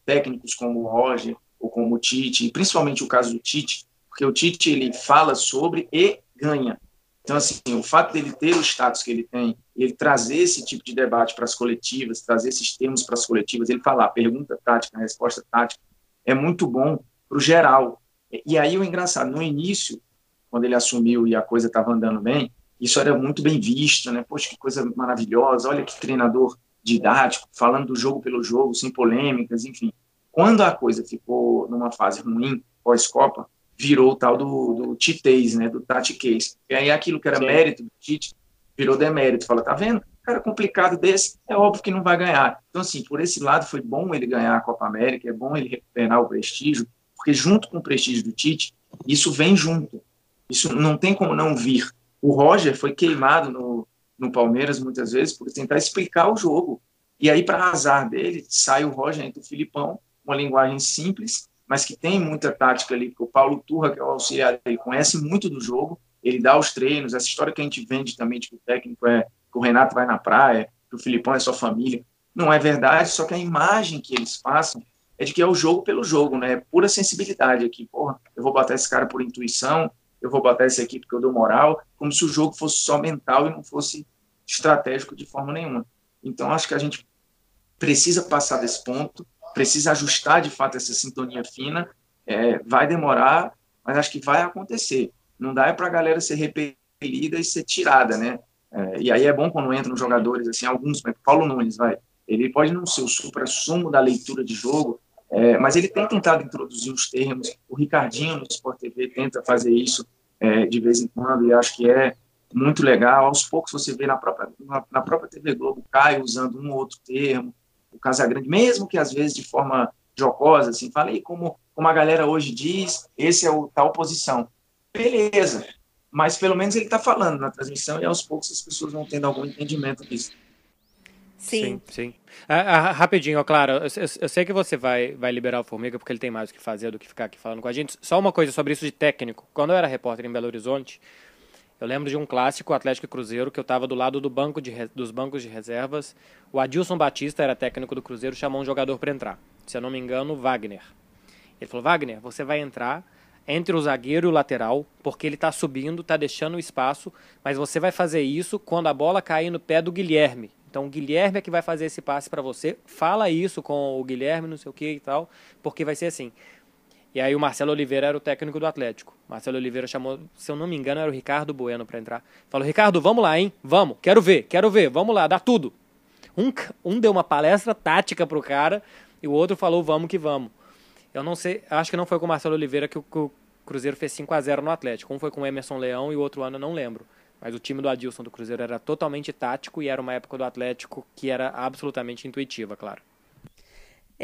técnicos como o Roger ou como o Tite, e principalmente o caso do Tite, porque o Tite ele fala sobre e ganha. Então, assim, o fato dele ter o status que ele tem, ele trazer esse tipo de debate para as coletivas, trazer esses termos para as coletivas, ele falar pergunta tática, resposta tática, é muito bom para o geral. E aí o engraçado, no início, quando ele assumiu e a coisa estava andando bem, isso era muito bem visto, né? Poxa, que coisa maravilhosa, olha que treinador didático, falando do jogo pelo jogo, sem polêmicas, enfim. Quando a coisa ficou numa fase ruim, pós-Copa, virou o tal do, do titês, né, do tatiquês. E aí aquilo que era Sim. mérito do Tite virou demérito. Fala, tá vendo? Cara complicado desse, é óbvio que não vai ganhar. Então, assim, por esse lado foi bom ele ganhar a Copa América, é bom ele recuperar o prestígio, porque junto com o prestígio do Tite, isso vem junto. Isso não tem como não vir. O Roger foi queimado no, no Palmeiras muitas vezes por tentar explicar o jogo. E aí, para azar dele, sai o Roger entre o Filipão, uma linguagem simples, mas que tem muita tática ali, porque o Paulo Turra, que é o auxiliar dele, conhece muito do jogo, ele dá os treinos, essa história que a gente vende também de que o técnico é que o Renato vai na praia, que o Filipão é sua família. Não é verdade, só que a imagem que eles passam é de que é o jogo pelo jogo, né? É pura sensibilidade aqui. Porra, eu vou botar esse cara por intuição, eu vou botar esse aqui porque eu dou moral, como se o jogo fosse só mental e não fosse estratégico de forma nenhuma. Então, acho que a gente precisa passar desse ponto, precisa ajustar de fato essa sintonia fina. É, vai demorar, mas acho que vai acontecer. Não dá é para a galera ser repelida e ser tirada, né? É, e aí é bom quando entram jogadores, assim, alguns, Paulo Nunes, vai, ele pode não ser o supra-sumo da leitura de jogo, é, mas ele tem tentado introduzir os termos, o Ricardinho no Sport TV tenta fazer isso é, de vez em quando, e acho que é muito legal, aos poucos você vê na própria, na, na própria TV Globo o Caio usando um ou outro termo, o Casagrande, mesmo que às vezes de forma jocosa, assim, falei como, como a galera hoje diz, esse é o tal posição. Beleza, mas pelo menos ele está falando na transmissão e aos poucos as pessoas vão tendo algum entendimento disso. Sim. Sim, sim. Ah, ah, rapidinho, claro, eu, eu, eu, sei que você vai, vai liberar o Formiga porque ele tem mais o que fazer do que ficar aqui falando com a gente. Só uma coisa sobre isso de técnico. Quando eu era repórter em Belo Horizonte, eu lembro de um clássico Atlético Cruzeiro que eu estava do lado do banco de, dos bancos de reservas. O Adilson Batista era técnico do Cruzeiro, chamou um jogador para entrar. Se eu não me engano, Wagner. Ele falou: Wagner, você vai entrar entre o zagueiro e o lateral, porque ele está subindo, está deixando espaço, mas você vai fazer isso quando a bola cair no pé do Guilherme. Então o Guilherme é que vai fazer esse passe para você. Fala isso com o Guilherme, não sei o que e tal, porque vai ser assim. E aí o Marcelo Oliveira era o técnico do Atlético. Marcelo Oliveira chamou, se eu não me engano, era o Ricardo Bueno para entrar. Falou, Ricardo, vamos lá, hein? Vamos, quero ver, quero ver, vamos lá, dá tudo. Um, um deu uma palestra tática pro cara e o outro falou, vamos que vamos. Eu não sei, acho que não foi com o Marcelo Oliveira que o, que o Cruzeiro fez 5 a 0 no Atlético. Um foi com o Emerson Leão e o outro ano eu não lembro. Mas o time do Adilson do Cruzeiro era totalmente tático e era uma época do Atlético que era absolutamente intuitiva, claro.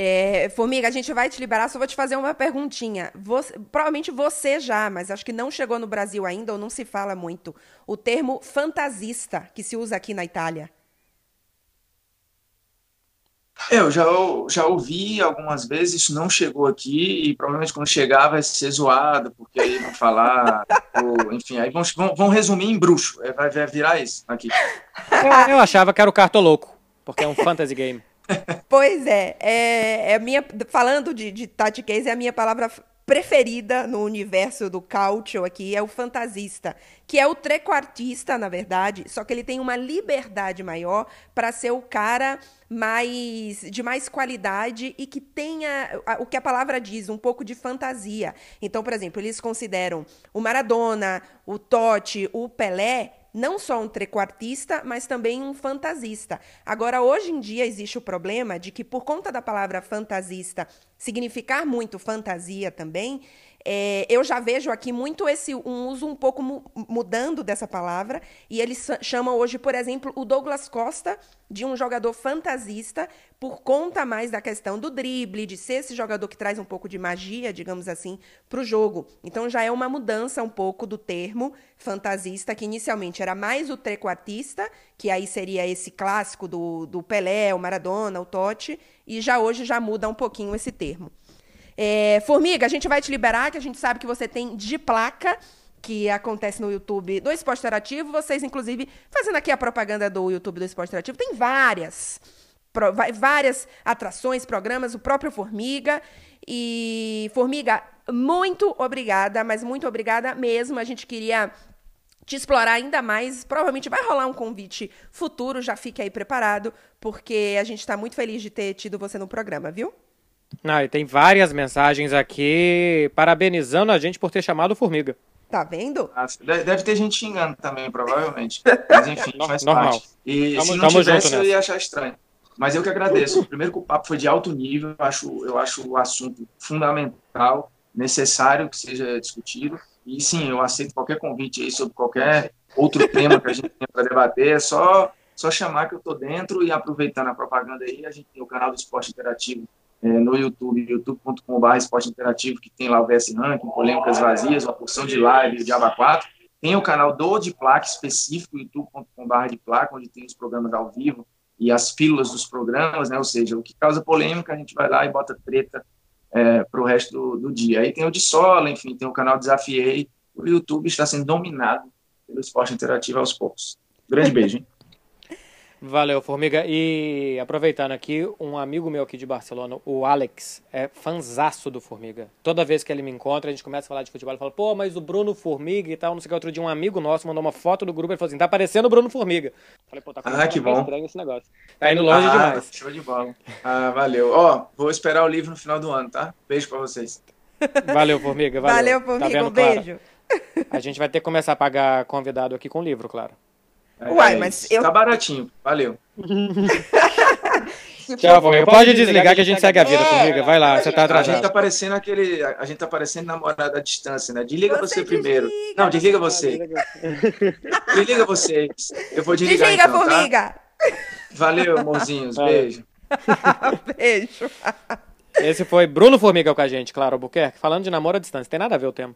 É, Formiga, a gente vai te liberar, só vou te fazer uma perguntinha. Você, provavelmente você já, mas acho que não chegou no Brasil ainda ou não se fala muito. O termo fantasista que se usa aqui na Itália. É, eu já, já ouvi algumas vezes, isso não chegou aqui, e provavelmente quando chegar vai ser zoado, porque aí vão falar, ou, enfim, aí vão, vão, vão, resumir em bruxo, é, vai, vai virar isso aqui. Eu, eu achava que era o cartoloco, porque é um fantasy game. Pois é, é, é minha, falando de, de Tati Case, é a minha palavra preferida no universo do Cautio aqui é o fantasista, que é o trequartista, na verdade, só que ele tem uma liberdade maior para ser o cara mais de mais qualidade e que tenha o que a palavra diz, um pouco de fantasia. Então, por exemplo, eles consideram o Maradona, o Totti, o Pelé não só um trequartista, mas também um fantasista. Agora, hoje em dia existe o problema de que, por conta da palavra fantasista significar muito fantasia também, é, eu já vejo aqui muito esse um uso um pouco mu mudando dessa palavra, e eles chamam hoje, por exemplo, o Douglas Costa de um jogador fantasista, por conta mais da questão do drible, de ser esse jogador que traz um pouco de magia, digamos assim, para o jogo. Então já é uma mudança um pouco do termo fantasista, que inicialmente era mais o trequartista, que aí seria esse clássico do, do Pelé, o Maradona, o Totti, e já hoje já muda um pouquinho esse termo. É, Formiga, a gente vai te liberar, que a gente sabe que você tem de placa que acontece no YouTube do Esporte Interativo. Vocês, inclusive, fazendo aqui a propaganda do YouTube do Esporte Interativo, tem várias, pro, várias atrações, programas, o próprio Formiga. E, Formiga, muito obrigada, mas muito obrigada mesmo. A gente queria te explorar ainda mais. Provavelmente vai rolar um convite futuro, já fique aí preparado, porque a gente está muito feliz de ter tido você no programa, viu? Ah, e tem várias mensagens aqui parabenizando a gente por ter chamado Formiga. Tá vendo? Ah, deve ter gente xingando também, provavelmente. Mas enfim, faz Normal. parte. E tamo, se não tivesse, eu ia achar estranho. Mas eu que agradeço. Primeiro que o papo foi de alto nível, eu acho, eu acho o assunto fundamental, necessário que seja discutido. E sim, eu aceito qualquer convite aí sobre qualquer outro tema que a gente tenha para debater. É só, só chamar que eu estou dentro e aproveitando a propaganda aí, a gente tem o canal do Esporte Interativo é, no YouTube, youtube.com.br esporte interativo, que tem lá o VS Ranking, polêmicas vazias, uma porção de live de Aba 4. Tem o canal do de placa específico, youtube.com.br de placa, onde tem os programas ao vivo e as filas dos programas, né? Ou seja, o que causa polêmica, a gente vai lá e bota treta é, para o resto do, do, dia. Aí tem o de sola, enfim, tem o canal Desafiei. O YouTube está sendo dominado pelo esporte interativo aos poucos. Grande beijo, hein? Valeu, Formiga. E aproveitando aqui, um amigo meu aqui de Barcelona, o Alex, é fanzaço do Formiga. Toda vez que ele me encontra, a gente começa a falar de futebol, ele fala, pô, mas o Bruno Formiga e tal, não sei o que. Outro dia um amigo nosso mandou uma foto do grupo, ele falou assim, tá parecendo o Bruno Formiga. Falei, pô, tá ah, que bom. estranho esse negócio. Tá indo longe ah, demais. Show de bola. Ah, valeu. Ó, vou esperar o livro no final do ano, tá? Beijo pra vocês. Valeu, Formiga. Valeu, valeu Formiga. Tá um beijo. A gente vai ter que começar a pagar convidado aqui com livro, claro. É, Uai, mas eu. Tá baratinho, valeu. Tchau. Pode desligar que a gente segue a vida, Formiga. Vai lá, você tá atrasado. A gente tá parecendo aquele. A gente tá parecendo namorada à distância, né? Desliga você, você primeiro. Desliga, Não, desliga você. desliga vocês. Eu vou desligar. Desliga, então, tá? Formiga. Tá? Valeu, amorzinhos. Beijo. Beijo. Esse foi Bruno Formiga com a gente, claro, Albuquerque. Falando de namoro à distância. Tem nada a ver o tema.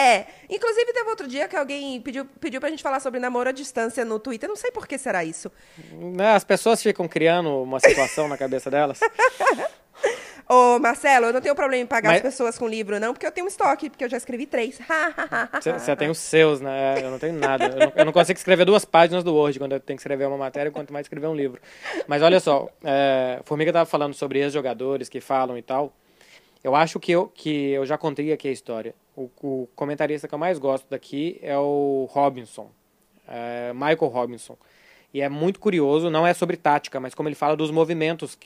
É. Inclusive, teve outro dia que alguém pediu, pediu pra gente falar sobre namoro à distância no Twitter. Não sei por que será isso. Né, as pessoas ficam criando uma situação na cabeça delas. Ô, Marcelo, eu não tenho problema em pagar Mas... as pessoas com livro, não, porque eu tenho um estoque, porque eu já escrevi três. Você tem os seus, né? Eu não tenho nada. Eu não, eu não, consigo escrever duas páginas do Word quando eu tenho que escrever uma matéria, quanto mais escrever um livro. Mas olha só, é, Formiga estava falando sobre ex-jogadores que falam e tal. Eu acho que eu, que eu já contei aqui a história. O, o comentarista que eu mais gosto daqui é o Robinson, é Michael Robinson. E é muito curioso, não é sobre tática, mas como ele fala dos movimentos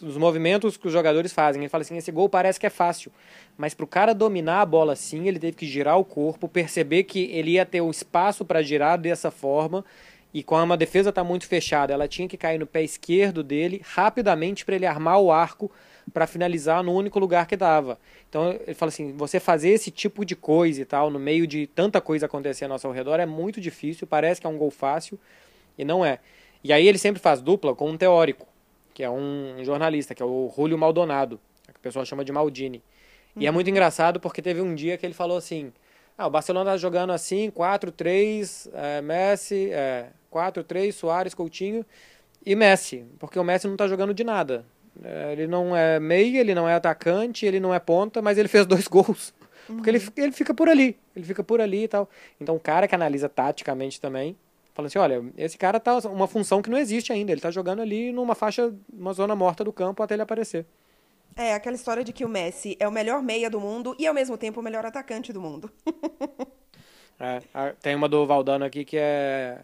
dos movimentos que os jogadores fazem. Ele fala assim: esse gol parece que é fácil, mas para o cara dominar a bola assim, ele teve que girar o corpo, perceber que ele ia ter o espaço para girar dessa forma. E quando a defesa está muito fechada, ela tinha que cair no pé esquerdo dele rapidamente para ele armar o arco para finalizar no único lugar que dava. Então ele fala assim: você fazer esse tipo de coisa e tal, no meio de tanta coisa acontecendo ao seu redor, é muito difícil. Parece que é um gol fácil e não é. E aí ele sempre faz dupla com um teórico que é um jornalista, que é o Julio Maldonado, que o pessoal chama de Maldini. Uhum. E é muito engraçado porque teve um dia que ele falou assim: ah, o Barcelona tá jogando assim, 4-3, é, Messi, é, 4-3, Soares, Coutinho e Messi, porque o Messi não tá jogando de nada. É, ele não é meia, ele não é atacante, ele não é ponta, mas ele fez dois gols. Porque ele, ele fica por ali, ele fica por ali e tal. Então, o cara que analisa taticamente também, Falando assim, olha, esse cara tá uma função que não existe ainda, ele tá jogando ali numa faixa, uma zona morta do campo até ele aparecer. É, aquela história de que o Messi é o melhor meia do mundo e ao mesmo tempo o melhor atacante do mundo. é, tem uma do Valdano aqui que é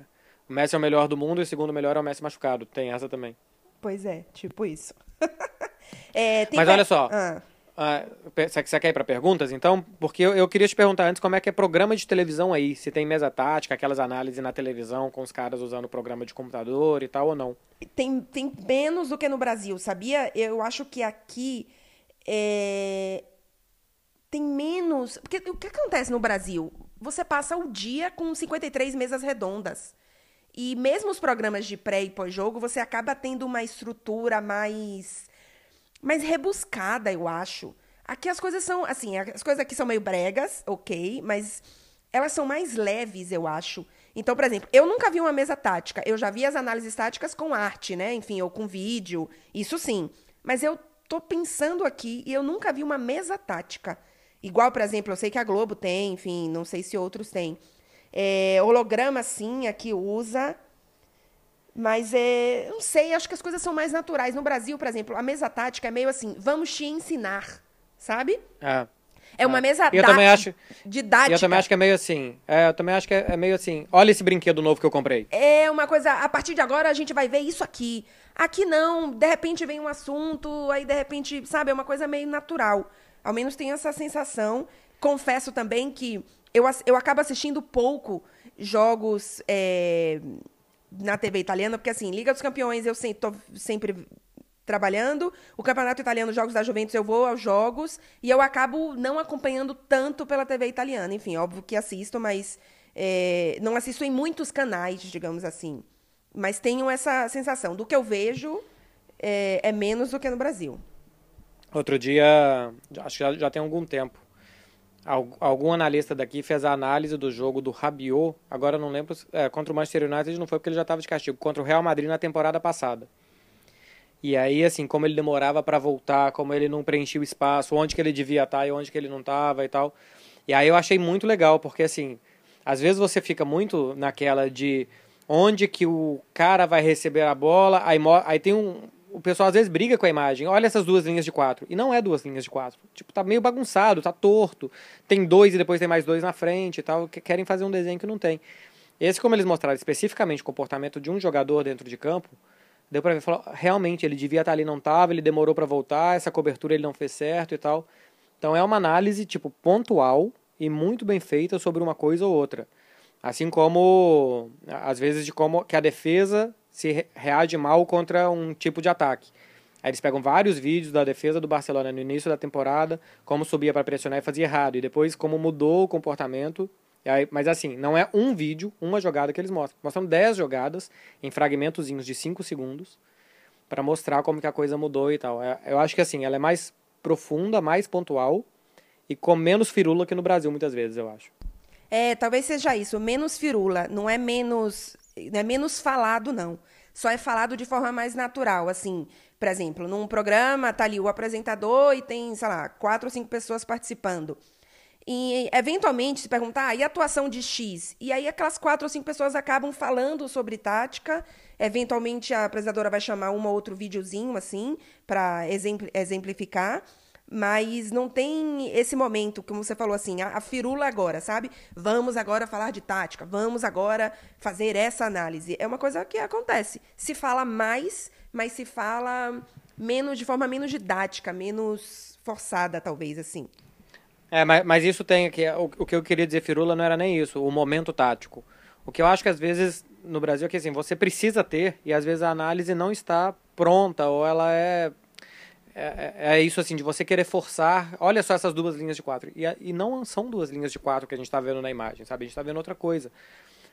o Messi é o melhor do mundo e o segundo melhor é o Messi machucado. Tem essa também. Pois é, tipo isso. é, Mas olha só, ah. Ah, você quer ir para perguntas, então? Porque eu, eu, queria te perguntar antes como é que é programa de televisão aí. Se tem mesa tática, aquelas análises na televisão com os caras usando programa de computador e tal ou não? Tem, tem menos do que no Brasil, sabia? Eu acho que aqui é... tem menos. Porque o que acontece no Brasil? Você passa o dia com 53 mesas redondas. E mesmo os programas de pré e pós-jogo, você acaba tendo uma estrutura mais mais rebuscada, eu acho. Aqui as coisas são, assim, as coisas aqui são meio bregas, ok, mas elas são mais leves, eu acho. Então, por exemplo, eu nunca vi uma mesa tática. Eu já vi as análises táticas com arte, né? Enfim, ou com vídeo, isso sim. Mas eu tô pensando aqui e eu nunca vi uma mesa tática. Igual, por exemplo, eu sei que a Globo tem, enfim, não sei se outros têm. É, holograma, sim, aqui usa. Mas é, não sei, acho que as coisas são mais naturais. No Brasil, por exemplo, a mesa tática é meio assim, vamos te ensinar, sabe? É. É uma é. mesa eu também acho, didática. Eu também acho que é meio assim. É, eu também acho que é, é, meio assim. Olha esse brinquedo novo que eu comprei. É uma coisa. A partir de agora a gente vai ver isso aqui. Aqui não. De repente vem um assunto, aí de repente, sabe, é uma coisa meio natural. Ao menos tenho essa sensação. Confesso também que eu, eu acabo assistindo pouco jogos. É, na TV italiana, porque assim, Liga dos Campeões eu estou sempre trabalhando, o Campeonato Italiano, Jogos da Juventus, eu vou aos jogos e eu acabo não acompanhando tanto pela TV italiana. Enfim, óbvio que assisto, mas é, não assisto em muitos canais, digamos assim. Mas tenho essa sensação. Do que eu vejo, é, é menos do que no Brasil. Outro dia, acho que já, já tem algum tempo, algum analista daqui fez a análise do jogo do Rabiot, agora não lembro, é, contra o Manchester United não foi porque ele já estava de castigo, contra o Real Madrid na temporada passada. E aí, assim, como ele demorava para voltar, como ele não preenchia o espaço, onde que ele devia estar tá e onde que ele não estava e tal. E aí eu achei muito legal, porque assim, às vezes você fica muito naquela de onde que o cara vai receber a bola, aí, aí tem um, o pessoal às vezes briga com a imagem. Olha essas duas linhas de quatro. E não é duas linhas de quatro. Tipo, tá meio bagunçado, tá torto. Tem dois e depois tem mais dois na frente e tal. Que querem fazer um desenho que não tem. Esse, como eles mostraram especificamente o comportamento de um jogador dentro de campo, deu pra ver, falou, realmente, ele devia estar ali, não tava, ele demorou para voltar, essa cobertura ele não fez certo e tal. Então é uma análise, tipo, pontual e muito bem feita sobre uma coisa ou outra. Assim como, às vezes, de como que a defesa se reage mal contra um tipo de ataque. Aí eles pegam vários vídeos da defesa do Barcelona no início da temporada, como subia para pressionar e fazia errado, e depois como mudou o comportamento. Aí, mas assim, não é um vídeo, uma jogada que eles mostram. Mostram 10 jogadas em fragmentozinhos de 5 segundos para mostrar como que a coisa mudou e tal. É, eu acho que assim, ela é mais profunda, mais pontual e com menos firula que no Brasil muitas vezes, eu acho. É, talvez seja isso, menos firula, não é menos, não é menos falado não. Só é falado de forma mais natural, assim, por exemplo, num programa tá ali o apresentador e tem, sei lá, quatro ou cinco pessoas participando. E, eventualmente, se perguntar, ah, e atuação de X? E aí aquelas quatro ou cinco pessoas acabam falando sobre tática. Eventualmente, a apresentadora vai chamar um ou outro videozinho, assim, para exemplificar. Mas não tem esse momento, como você falou assim, a, a firula agora, sabe? Vamos agora falar de tática, vamos agora fazer essa análise. É uma coisa que acontece. Se fala mais, mas se fala menos de forma menos didática, menos forçada, talvez, assim. É, mas, mas isso tem aqui. O, o que eu queria dizer, Firula, não era nem isso, o momento tático. O que eu acho que às vezes no Brasil é que assim, você precisa ter e às vezes a análise não está pronta ou ela é é, é, é, isso assim, de você querer forçar. Olha só essas duas linhas de quatro. E, e não são duas linhas de quatro que a gente está vendo na imagem, sabe? A gente está vendo outra coisa.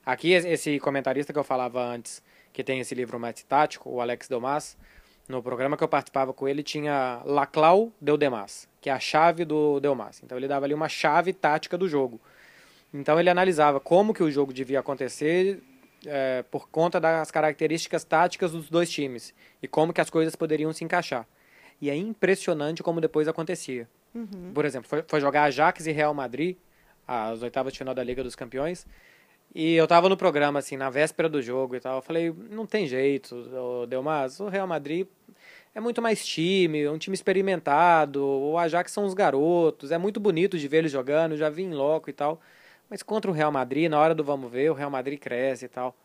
Aqui, esse comentarista que eu falava antes, que tem esse livro mais tático, o Alex Delmas, no programa que eu participava com ele, tinha Laclau Del Demas, que é a chave do Delmas. Então ele dava ali uma chave tática do jogo. Então ele analisava como que o jogo devia acontecer é, por conta das características táticas dos dois times e como que as coisas poderiam se encaixar. E é impressionante como depois acontecia. Uhum. Por exemplo, foi, foi jogar Ajax e Real Madrid, as oitavas de final da Liga dos Campeões. E eu tava no programa, assim, na véspera do jogo e tal. Eu falei, não tem jeito, Delmas, o Real Madrid é muito mais time, é um time experimentado. O Ajax são os garotos, é muito bonito de ver eles jogando, já vim loco e tal. Mas contra o Real Madrid, na hora do vamos ver, o Real Madrid cresce e tal.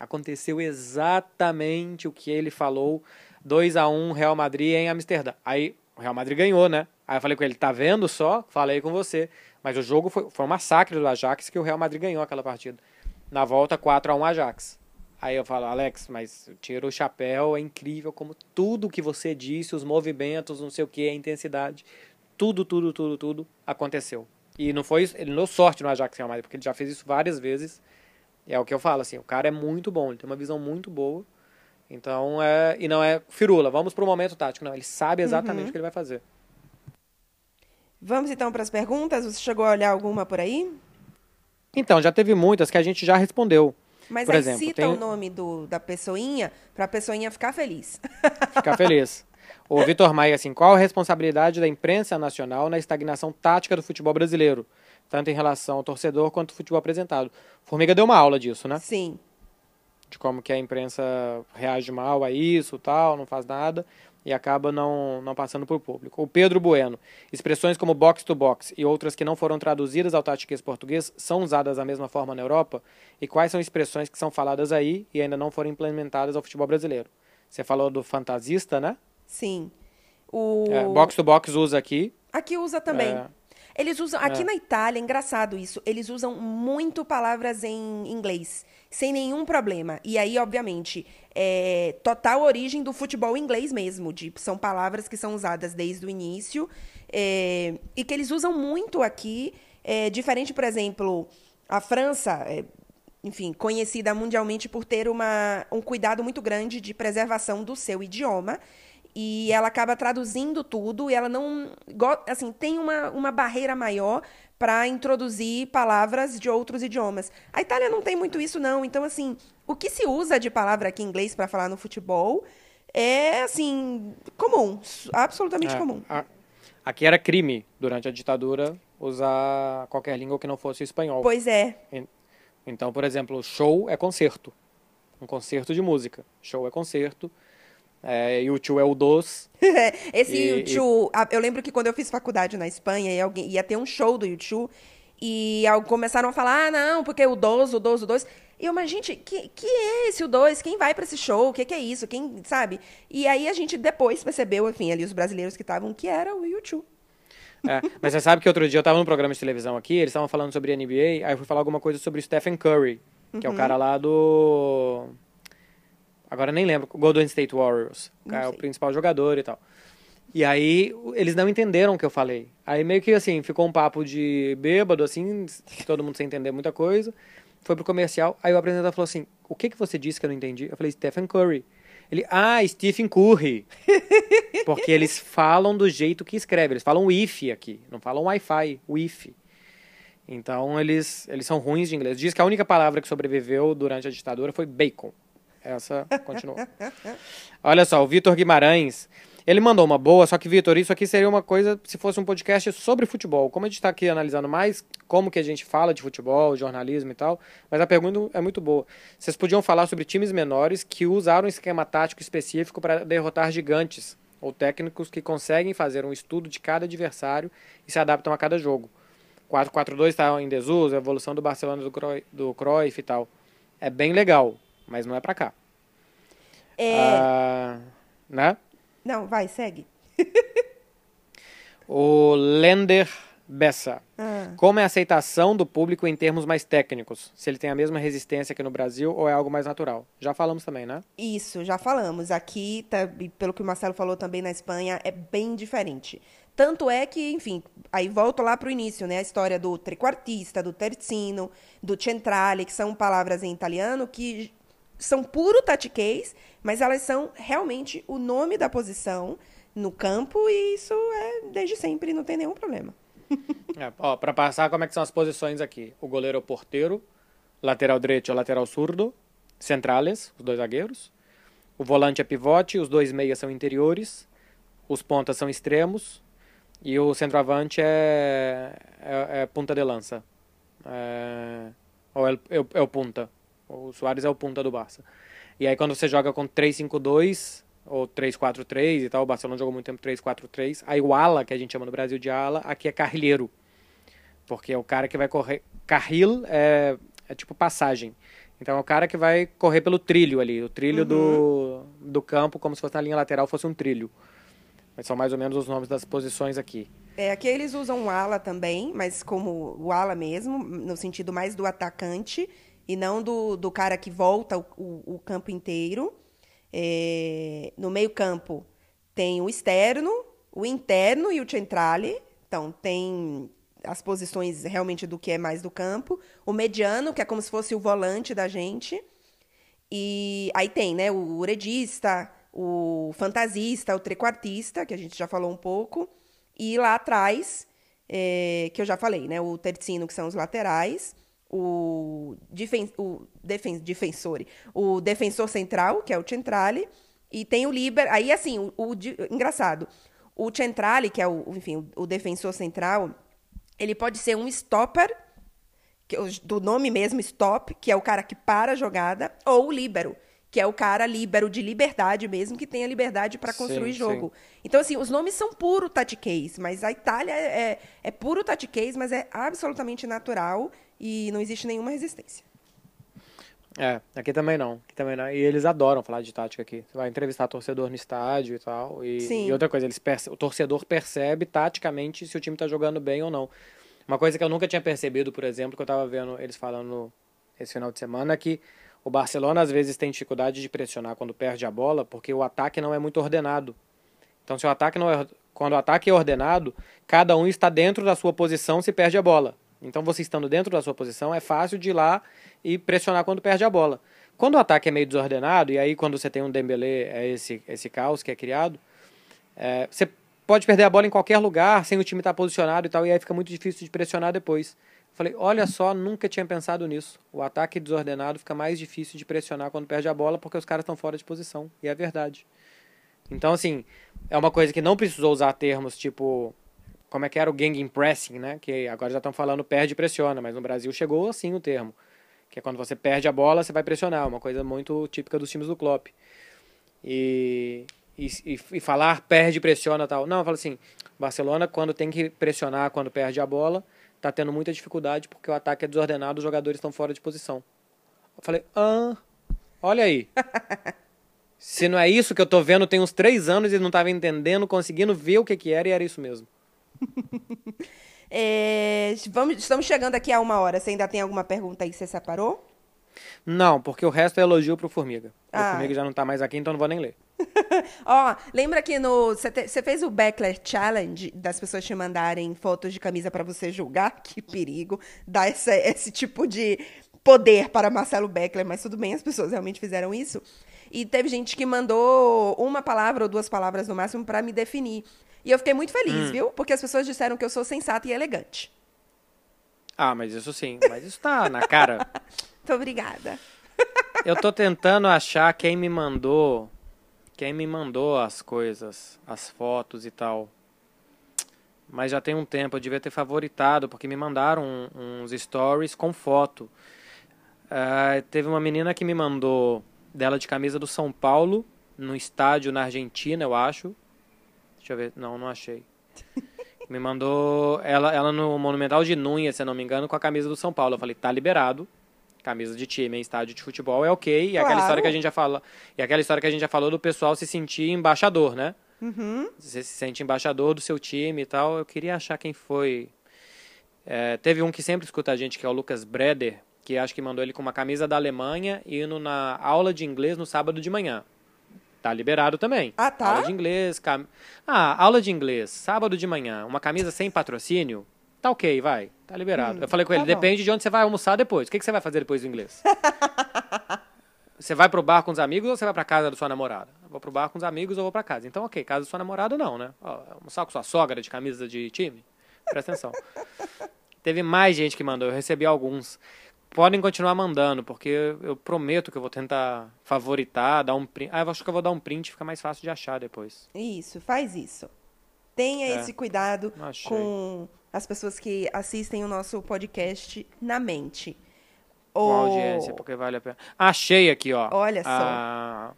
Aconteceu exatamente o que ele falou 2 a 1 Real Madrid em Amsterdã. Aí o Real Madrid ganhou, né? Aí eu falei com ele, tá vendo só? Falei com você. Mas o jogo foi, foi um massacre do Ajax que o Real Madrid ganhou aquela partida. Na volta, 4 a 1 Ajax. Aí eu falo, Alex, mas tira o chapéu, é incrível como tudo que você disse, os movimentos, não sei o que, a intensidade, tudo, tudo, tudo, tudo aconteceu. E não foi ele não sorte no Ajax Real Madrid, porque ele já fez isso várias vezes. É o que eu falo, assim, o cara é muito bom, ele tem uma visão muito boa. Então, é, e não é firula, vamos para o momento tático. Não, ele sabe exatamente uhum. o que ele vai fazer. Vamos então para as perguntas. Você chegou a olhar alguma por aí? Então, já teve muitas que a gente já respondeu. Mas por aí exemplo, cita tem... o nome do, da pessoinha para a pessoinha ficar feliz. Ficar feliz. O Vitor Maia, assim, qual a responsabilidade da imprensa nacional na estagnação tática do futebol brasileiro? Tanto em relação ao torcedor quanto ao futebol apresentado. Formiga deu uma aula disso, né? Sim de como que a imprensa reage mal a isso, tal, não faz nada e acaba não, não passando por público. O Pedro Bueno, expressões como box to box e outras que não foram traduzidas ao tatiquês português são usadas da mesma forma na Europa? E quais são expressões que são faladas aí e ainda não foram implementadas ao futebol brasileiro? Você falou do fantasista, né? Sim. O... É, box to box usa aqui. Aqui usa também. É... Eles usam. Aqui é. na Itália, é engraçado isso. Eles usam muito palavras em inglês sem nenhum problema. E aí, obviamente, é total origem do futebol inglês mesmo. De, são palavras que são usadas desde o início é, e que eles usam muito aqui. É, diferente, por exemplo, a França, é, enfim, conhecida mundialmente por ter uma, um cuidado muito grande de preservação do seu idioma e ela acaba traduzindo tudo e ela não assim tem uma, uma barreira maior para introduzir palavras de outros idiomas. A Itália não tem muito isso não, então assim, o que se usa de palavra aqui em inglês para falar no futebol é assim, comum, absolutamente é, comum. A, aqui era crime durante a ditadura usar qualquer língua que não fosse espanhol. Pois é. Então, por exemplo, show é concerto. Um concerto de música. Show é concerto. É, YouTube é o dos. Esse e, YouTube, e... eu lembro que quando eu fiz faculdade na Espanha, ia, alguém, ia ter um show do YouTube e começaram a falar, ah, não, porque o dos, o dos, o dos. E eu, mas gente, que, que é esse o dois? Quem vai para esse show? O que, que é isso? Quem, sabe? E aí a gente depois percebeu, enfim, ali os brasileiros que estavam, que era o YouTube. É, mas você sabe que outro dia eu tava num programa de televisão aqui, eles estavam falando sobre NBA, aí eu fui falar alguma coisa sobre o Stephen Curry, que é o cara lá do. Agora nem lembro, Golden State Warriors. É o principal jogador e tal. E aí eles não entenderam o que eu falei. Aí meio que assim, ficou um papo de bêbado, assim, todo mundo sem entender muita coisa. Foi pro comercial, aí o apresentador falou assim: O que que você disse que eu não entendi? Eu falei, Stephen Curry. Ele, ah, Stephen Curry. Porque eles falam do jeito que escreve. Eles falam if aqui, não falam Wi-Fi, if. Então eles, eles são ruins de inglês. Diz que a única palavra que sobreviveu durante a ditadura foi bacon. Essa continuou. Olha só, o Vitor Guimarães. Ele mandou uma boa, só que, Vitor, isso aqui seria uma coisa se fosse um podcast sobre futebol. Como a gente está aqui analisando mais como que a gente fala de futebol, jornalismo e tal, mas a pergunta é muito boa. Vocês podiam falar sobre times menores que usaram um esquema tático específico para derrotar gigantes, ou técnicos que conseguem fazer um estudo de cada adversário e se adaptam a cada jogo. 4-4-2 está em desuso, a evolução do Barcelona do Cruyff e tal. É bem legal, mas não é para cá. É, Ah, né? Não, vai, segue. O Lender Bessa. Ah. Como é a aceitação do público em termos mais técnicos? Se ele tem a mesma resistência que no Brasil ou é algo mais natural? Já falamos também, né? Isso, já falamos. Aqui, tá, pelo que o Marcelo falou também na Espanha, é bem diferente. Tanto é que, enfim, aí volto lá para o início, né? A história do trequartista, do terzino, do centrale, que são palavras em italiano que são puro tatiquês, mas elas são realmente o nome da posição no campo e isso é desde sempre, não tem nenhum problema. É, ó, para passar, como é que são as posições aqui? O goleiro é o porteiro, lateral direito é o lateral surdo, centrales, os dois zagueiros. O volante é pivote, os dois meias são interiores, os pontas são extremos e o centroavante é, é, é punta de lança. É, ou é, é, é o punta. O Soares é o punta do Barça. E aí quando você joga com 3-5-2 ou 3-4-3 e tal, o Barcelona jogou muito tempo 3-4-3, aí o ala, que a gente chama no Brasil de ala, aqui é carrilheiro. Porque é o cara que vai correr. Carril é, é tipo passagem. Então é o cara que vai correr pelo trilho ali. O trilho do, do campo, como se fosse na linha lateral, fosse um trilho. Mas são mais ou menos os nomes das posições aqui. É, aqui eles usam o ala também, mas como o ala mesmo, no sentido mais do atacante e não do, do cara que volta o, o- o campo inteiro. É, no meio-campo tem o externo, o interno e o centrale. Então, tem as posições realmente do que é mais do campo. O mediano, que é como se fosse o volante da gente. E aí tem, né, o uredista, o fantasista, o trequartista, que a gente já falou um pouco. E lá atrás, é, que eu já falei, né, o tercino, que são os laterais. O, defen o defen defensor, o defensor central, que é o centrale. E tem o líber. Aí, assim, o, o engraçado. O centrale, que é o, enfim, o, o defensor central, ele pode ser um stopper, que do nome mesmo, stop, que é o cara que para a jogada, ou o líbero, que é o cara líbero de liberdade mesmo, que tem a liberdade para construir Sim, jogo. Então, assim, os nomes são puro tatiquês, mas a Itália é, é, é puro tatiquês, mas é absolutamente natural e não existe nenhuma resistência. É, aqui também não. Aqui também não. E eles adoram falar de tática aqui. Você vai entrevistar torcedor no estádio e tal. E, Sim. e outra coisa, eles o torcedor percebe taticamente se o time tá jogando bem ou não. Uma coisa que eu nunca tinha percebido, por exemplo, que eu tava vendo eles falando esse final de semana, é que o Barcelona às vezes tem dificuldade de pressionar quando perde a bola, porque o ataque não é muito ordenado. Então, se o ataque não é, quando o ataque é ordenado, cada um está dentro da sua posição se perde a bola. Então, você estando dentro da sua posição, é fácil de ir lá e pressionar quando perde a bola. Quando o ataque é meio desordenado, e aí quando você tem um Dembélé, é esse, esse caos que é criado, é, você pode perder a bola em qualquer lugar, sem o time estar posicionado e tal, e aí fica muito difícil de pressionar depois. Falei, olha só, nunca tinha pensado nisso. O ataque desordenado fica mais difícil de pressionar quando perde a bola, porque os caras estão fora de posição. E é verdade. Então, assim, é uma coisa que não precisou usar termos tipo. Como é que era o gang pressing, né? Que agora já estão falando perde e pressiona, mas no Brasil chegou assim o termo. Que é quando você perde a bola, você vai pressionar. Uma coisa muito típica dos times do Klopp. E, e, e, e falar perde e pressiona tal. Não, falo assim: Barcelona, quando tem que pressionar, quando perde a bola, tá tendo muita dificuldade porque o ataque é desordenado, os jogadores estão fora de posição. Eu falei, ah, olha aí. Se não é isso que eu tô vendo tem uns três anos e não tava entendendo, conseguindo ver o que que era e era isso mesmo. é, vamos, estamos chegando aqui a uma hora. Você ainda tem alguma pergunta aí que você separou? Não, porque o resto é elogio pro Formiga. Ah. O Formiga já não tá mais aqui, então não vou nem ler. Ó, lembra que no. Você fez o Backler Challenge das pessoas te mandarem fotos de camisa para você julgar? Que perigo. Dar essa, esse tipo de poder para Marcelo Beckler, mas tudo bem, as pessoas realmente fizeram isso. E teve gente que mandou uma palavra ou duas palavras no máximo para me definir. E eu fiquei muito feliz, hum. viu? Porque as pessoas disseram que eu sou sensata e elegante. Ah, mas isso sim. Mas isso tá na cara. Muito obrigada. Eu tô tentando achar quem me mandou. Quem me mandou as coisas, as fotos e tal. Mas já tem um tempo, eu devia ter favoritado, porque me mandaram uns stories com foto. Uh, teve uma menina que me mandou dela de camisa do São Paulo, no estádio na Argentina, eu acho. Deixa eu ver. Não, não achei. me mandou ela, ela no Monumental de Núñez, se eu não me engano, com a camisa do São Paulo. Eu falei, tá liberado camisa de time em estádio de futebol é ok. E claro. aquela história que a gente já fala, e aquela história que a gente já falou do pessoal se sentir embaixador, né? Uhum. Você se sente embaixador do seu time e tal. Eu queria achar quem foi. É, teve um que sempre escuta a gente, que é o Lucas Breder, que acho que mandou ele com uma camisa da Alemanha indo na aula de inglês no sábado de manhã. Tá liberado também. Ah, tá? Aula de inglês. Cam... Ah, aula de inglês, sábado de manhã, uma camisa sem patrocínio. Tá ok, vai. Tá liberado. Hum, eu falei com ele, tá depende de onde você vai almoçar depois. O que, que você vai fazer depois do inglês? você vai pro bar com os amigos ou você vai pra casa da sua namorada? Vou pro bar com os amigos ou vou pra casa. Então, ok, casa da sua namorada não, né? Ó, almoçar com sua sogra de camisa de time? Presta atenção. Teve mais gente que mandou, eu recebi alguns. Podem continuar mandando, porque eu prometo que eu vou tentar favoritar, dar um print. Ah, eu acho que eu vou dar um print, fica mais fácil de achar depois. Isso, faz isso. Tenha é, esse cuidado com as pessoas que assistem o nosso podcast na mente. Com a audiência, porque vale a pena. Achei aqui, ó. Olha só. A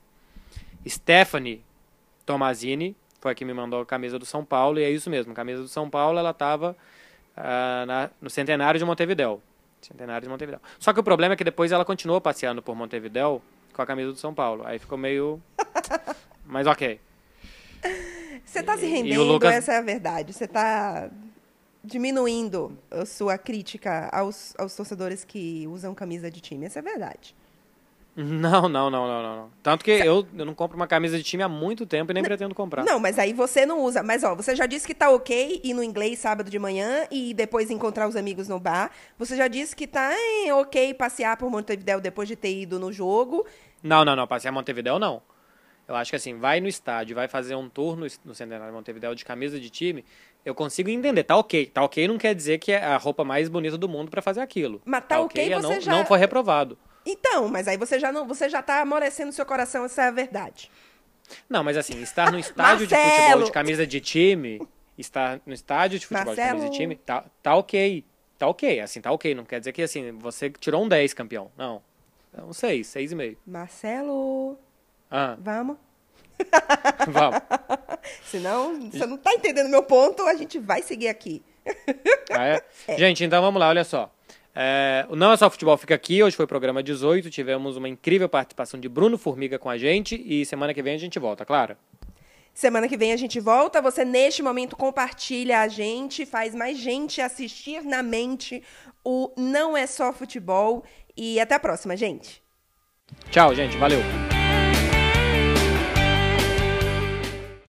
Stephanie Tomazini foi a que me mandou a camisa do São Paulo, e é isso mesmo. A camisa do São Paulo, ela tava uh, na, no centenário de Montevidéu. Centenário de Montevidéu. Só que o problema é que depois ela continuou passeando por Montevidéu com a camisa do São Paulo. Aí ficou meio. Mas ok. Você tá se rendendo, Lucas... essa é a verdade. Você tá diminuindo a sua crítica aos, aos torcedores que usam camisa de time. Essa é a verdade. Não, não, não, não, não. Tanto que eu, eu não compro uma camisa de time há muito tempo e nem não, pretendo comprar. Não, mas aí você não usa. Mas, ó, você já disse que tá ok ir no inglês sábado de manhã e depois encontrar os amigos no bar. Você já disse que tá hein, ok passear por Montevideo depois de ter ido no jogo. Não, não, não. Passear Montevideo, não. Eu acho que assim, vai no estádio, vai fazer um tour no, no Centenário de Montevideo de camisa de time, eu consigo entender, tá ok. Tá ok não quer dizer que é a roupa mais bonita do mundo para fazer aquilo. Mas tá, tá ok, okay é você não, já... não foi reprovado. Então, mas aí você já não, você já tá amolecendo seu coração, essa é a verdade. Não, mas assim, estar no estádio de futebol de camisa de time, estar no estádio de futebol Marcelo... de camisa de time, tá, tá ok. Tá ok, assim, tá ok. Não quer dizer que assim, você tirou um 10 campeão. Não. É um 6, 6,5. Marcelo. Ah. Vamos? Vamos. Senão, você não tá entendendo meu ponto, a gente vai seguir aqui. Ah, é? É. Gente, então vamos lá, olha só. É, o Não é só futebol fica aqui, hoje foi o programa 18, tivemos uma incrível participação de Bruno Formiga com a gente e semana que vem a gente volta, claro. Semana que vem a gente volta. Você, neste momento, compartilha a gente, faz mais gente assistir na mente o Não é só futebol. E até a próxima, gente. Tchau, gente. Valeu.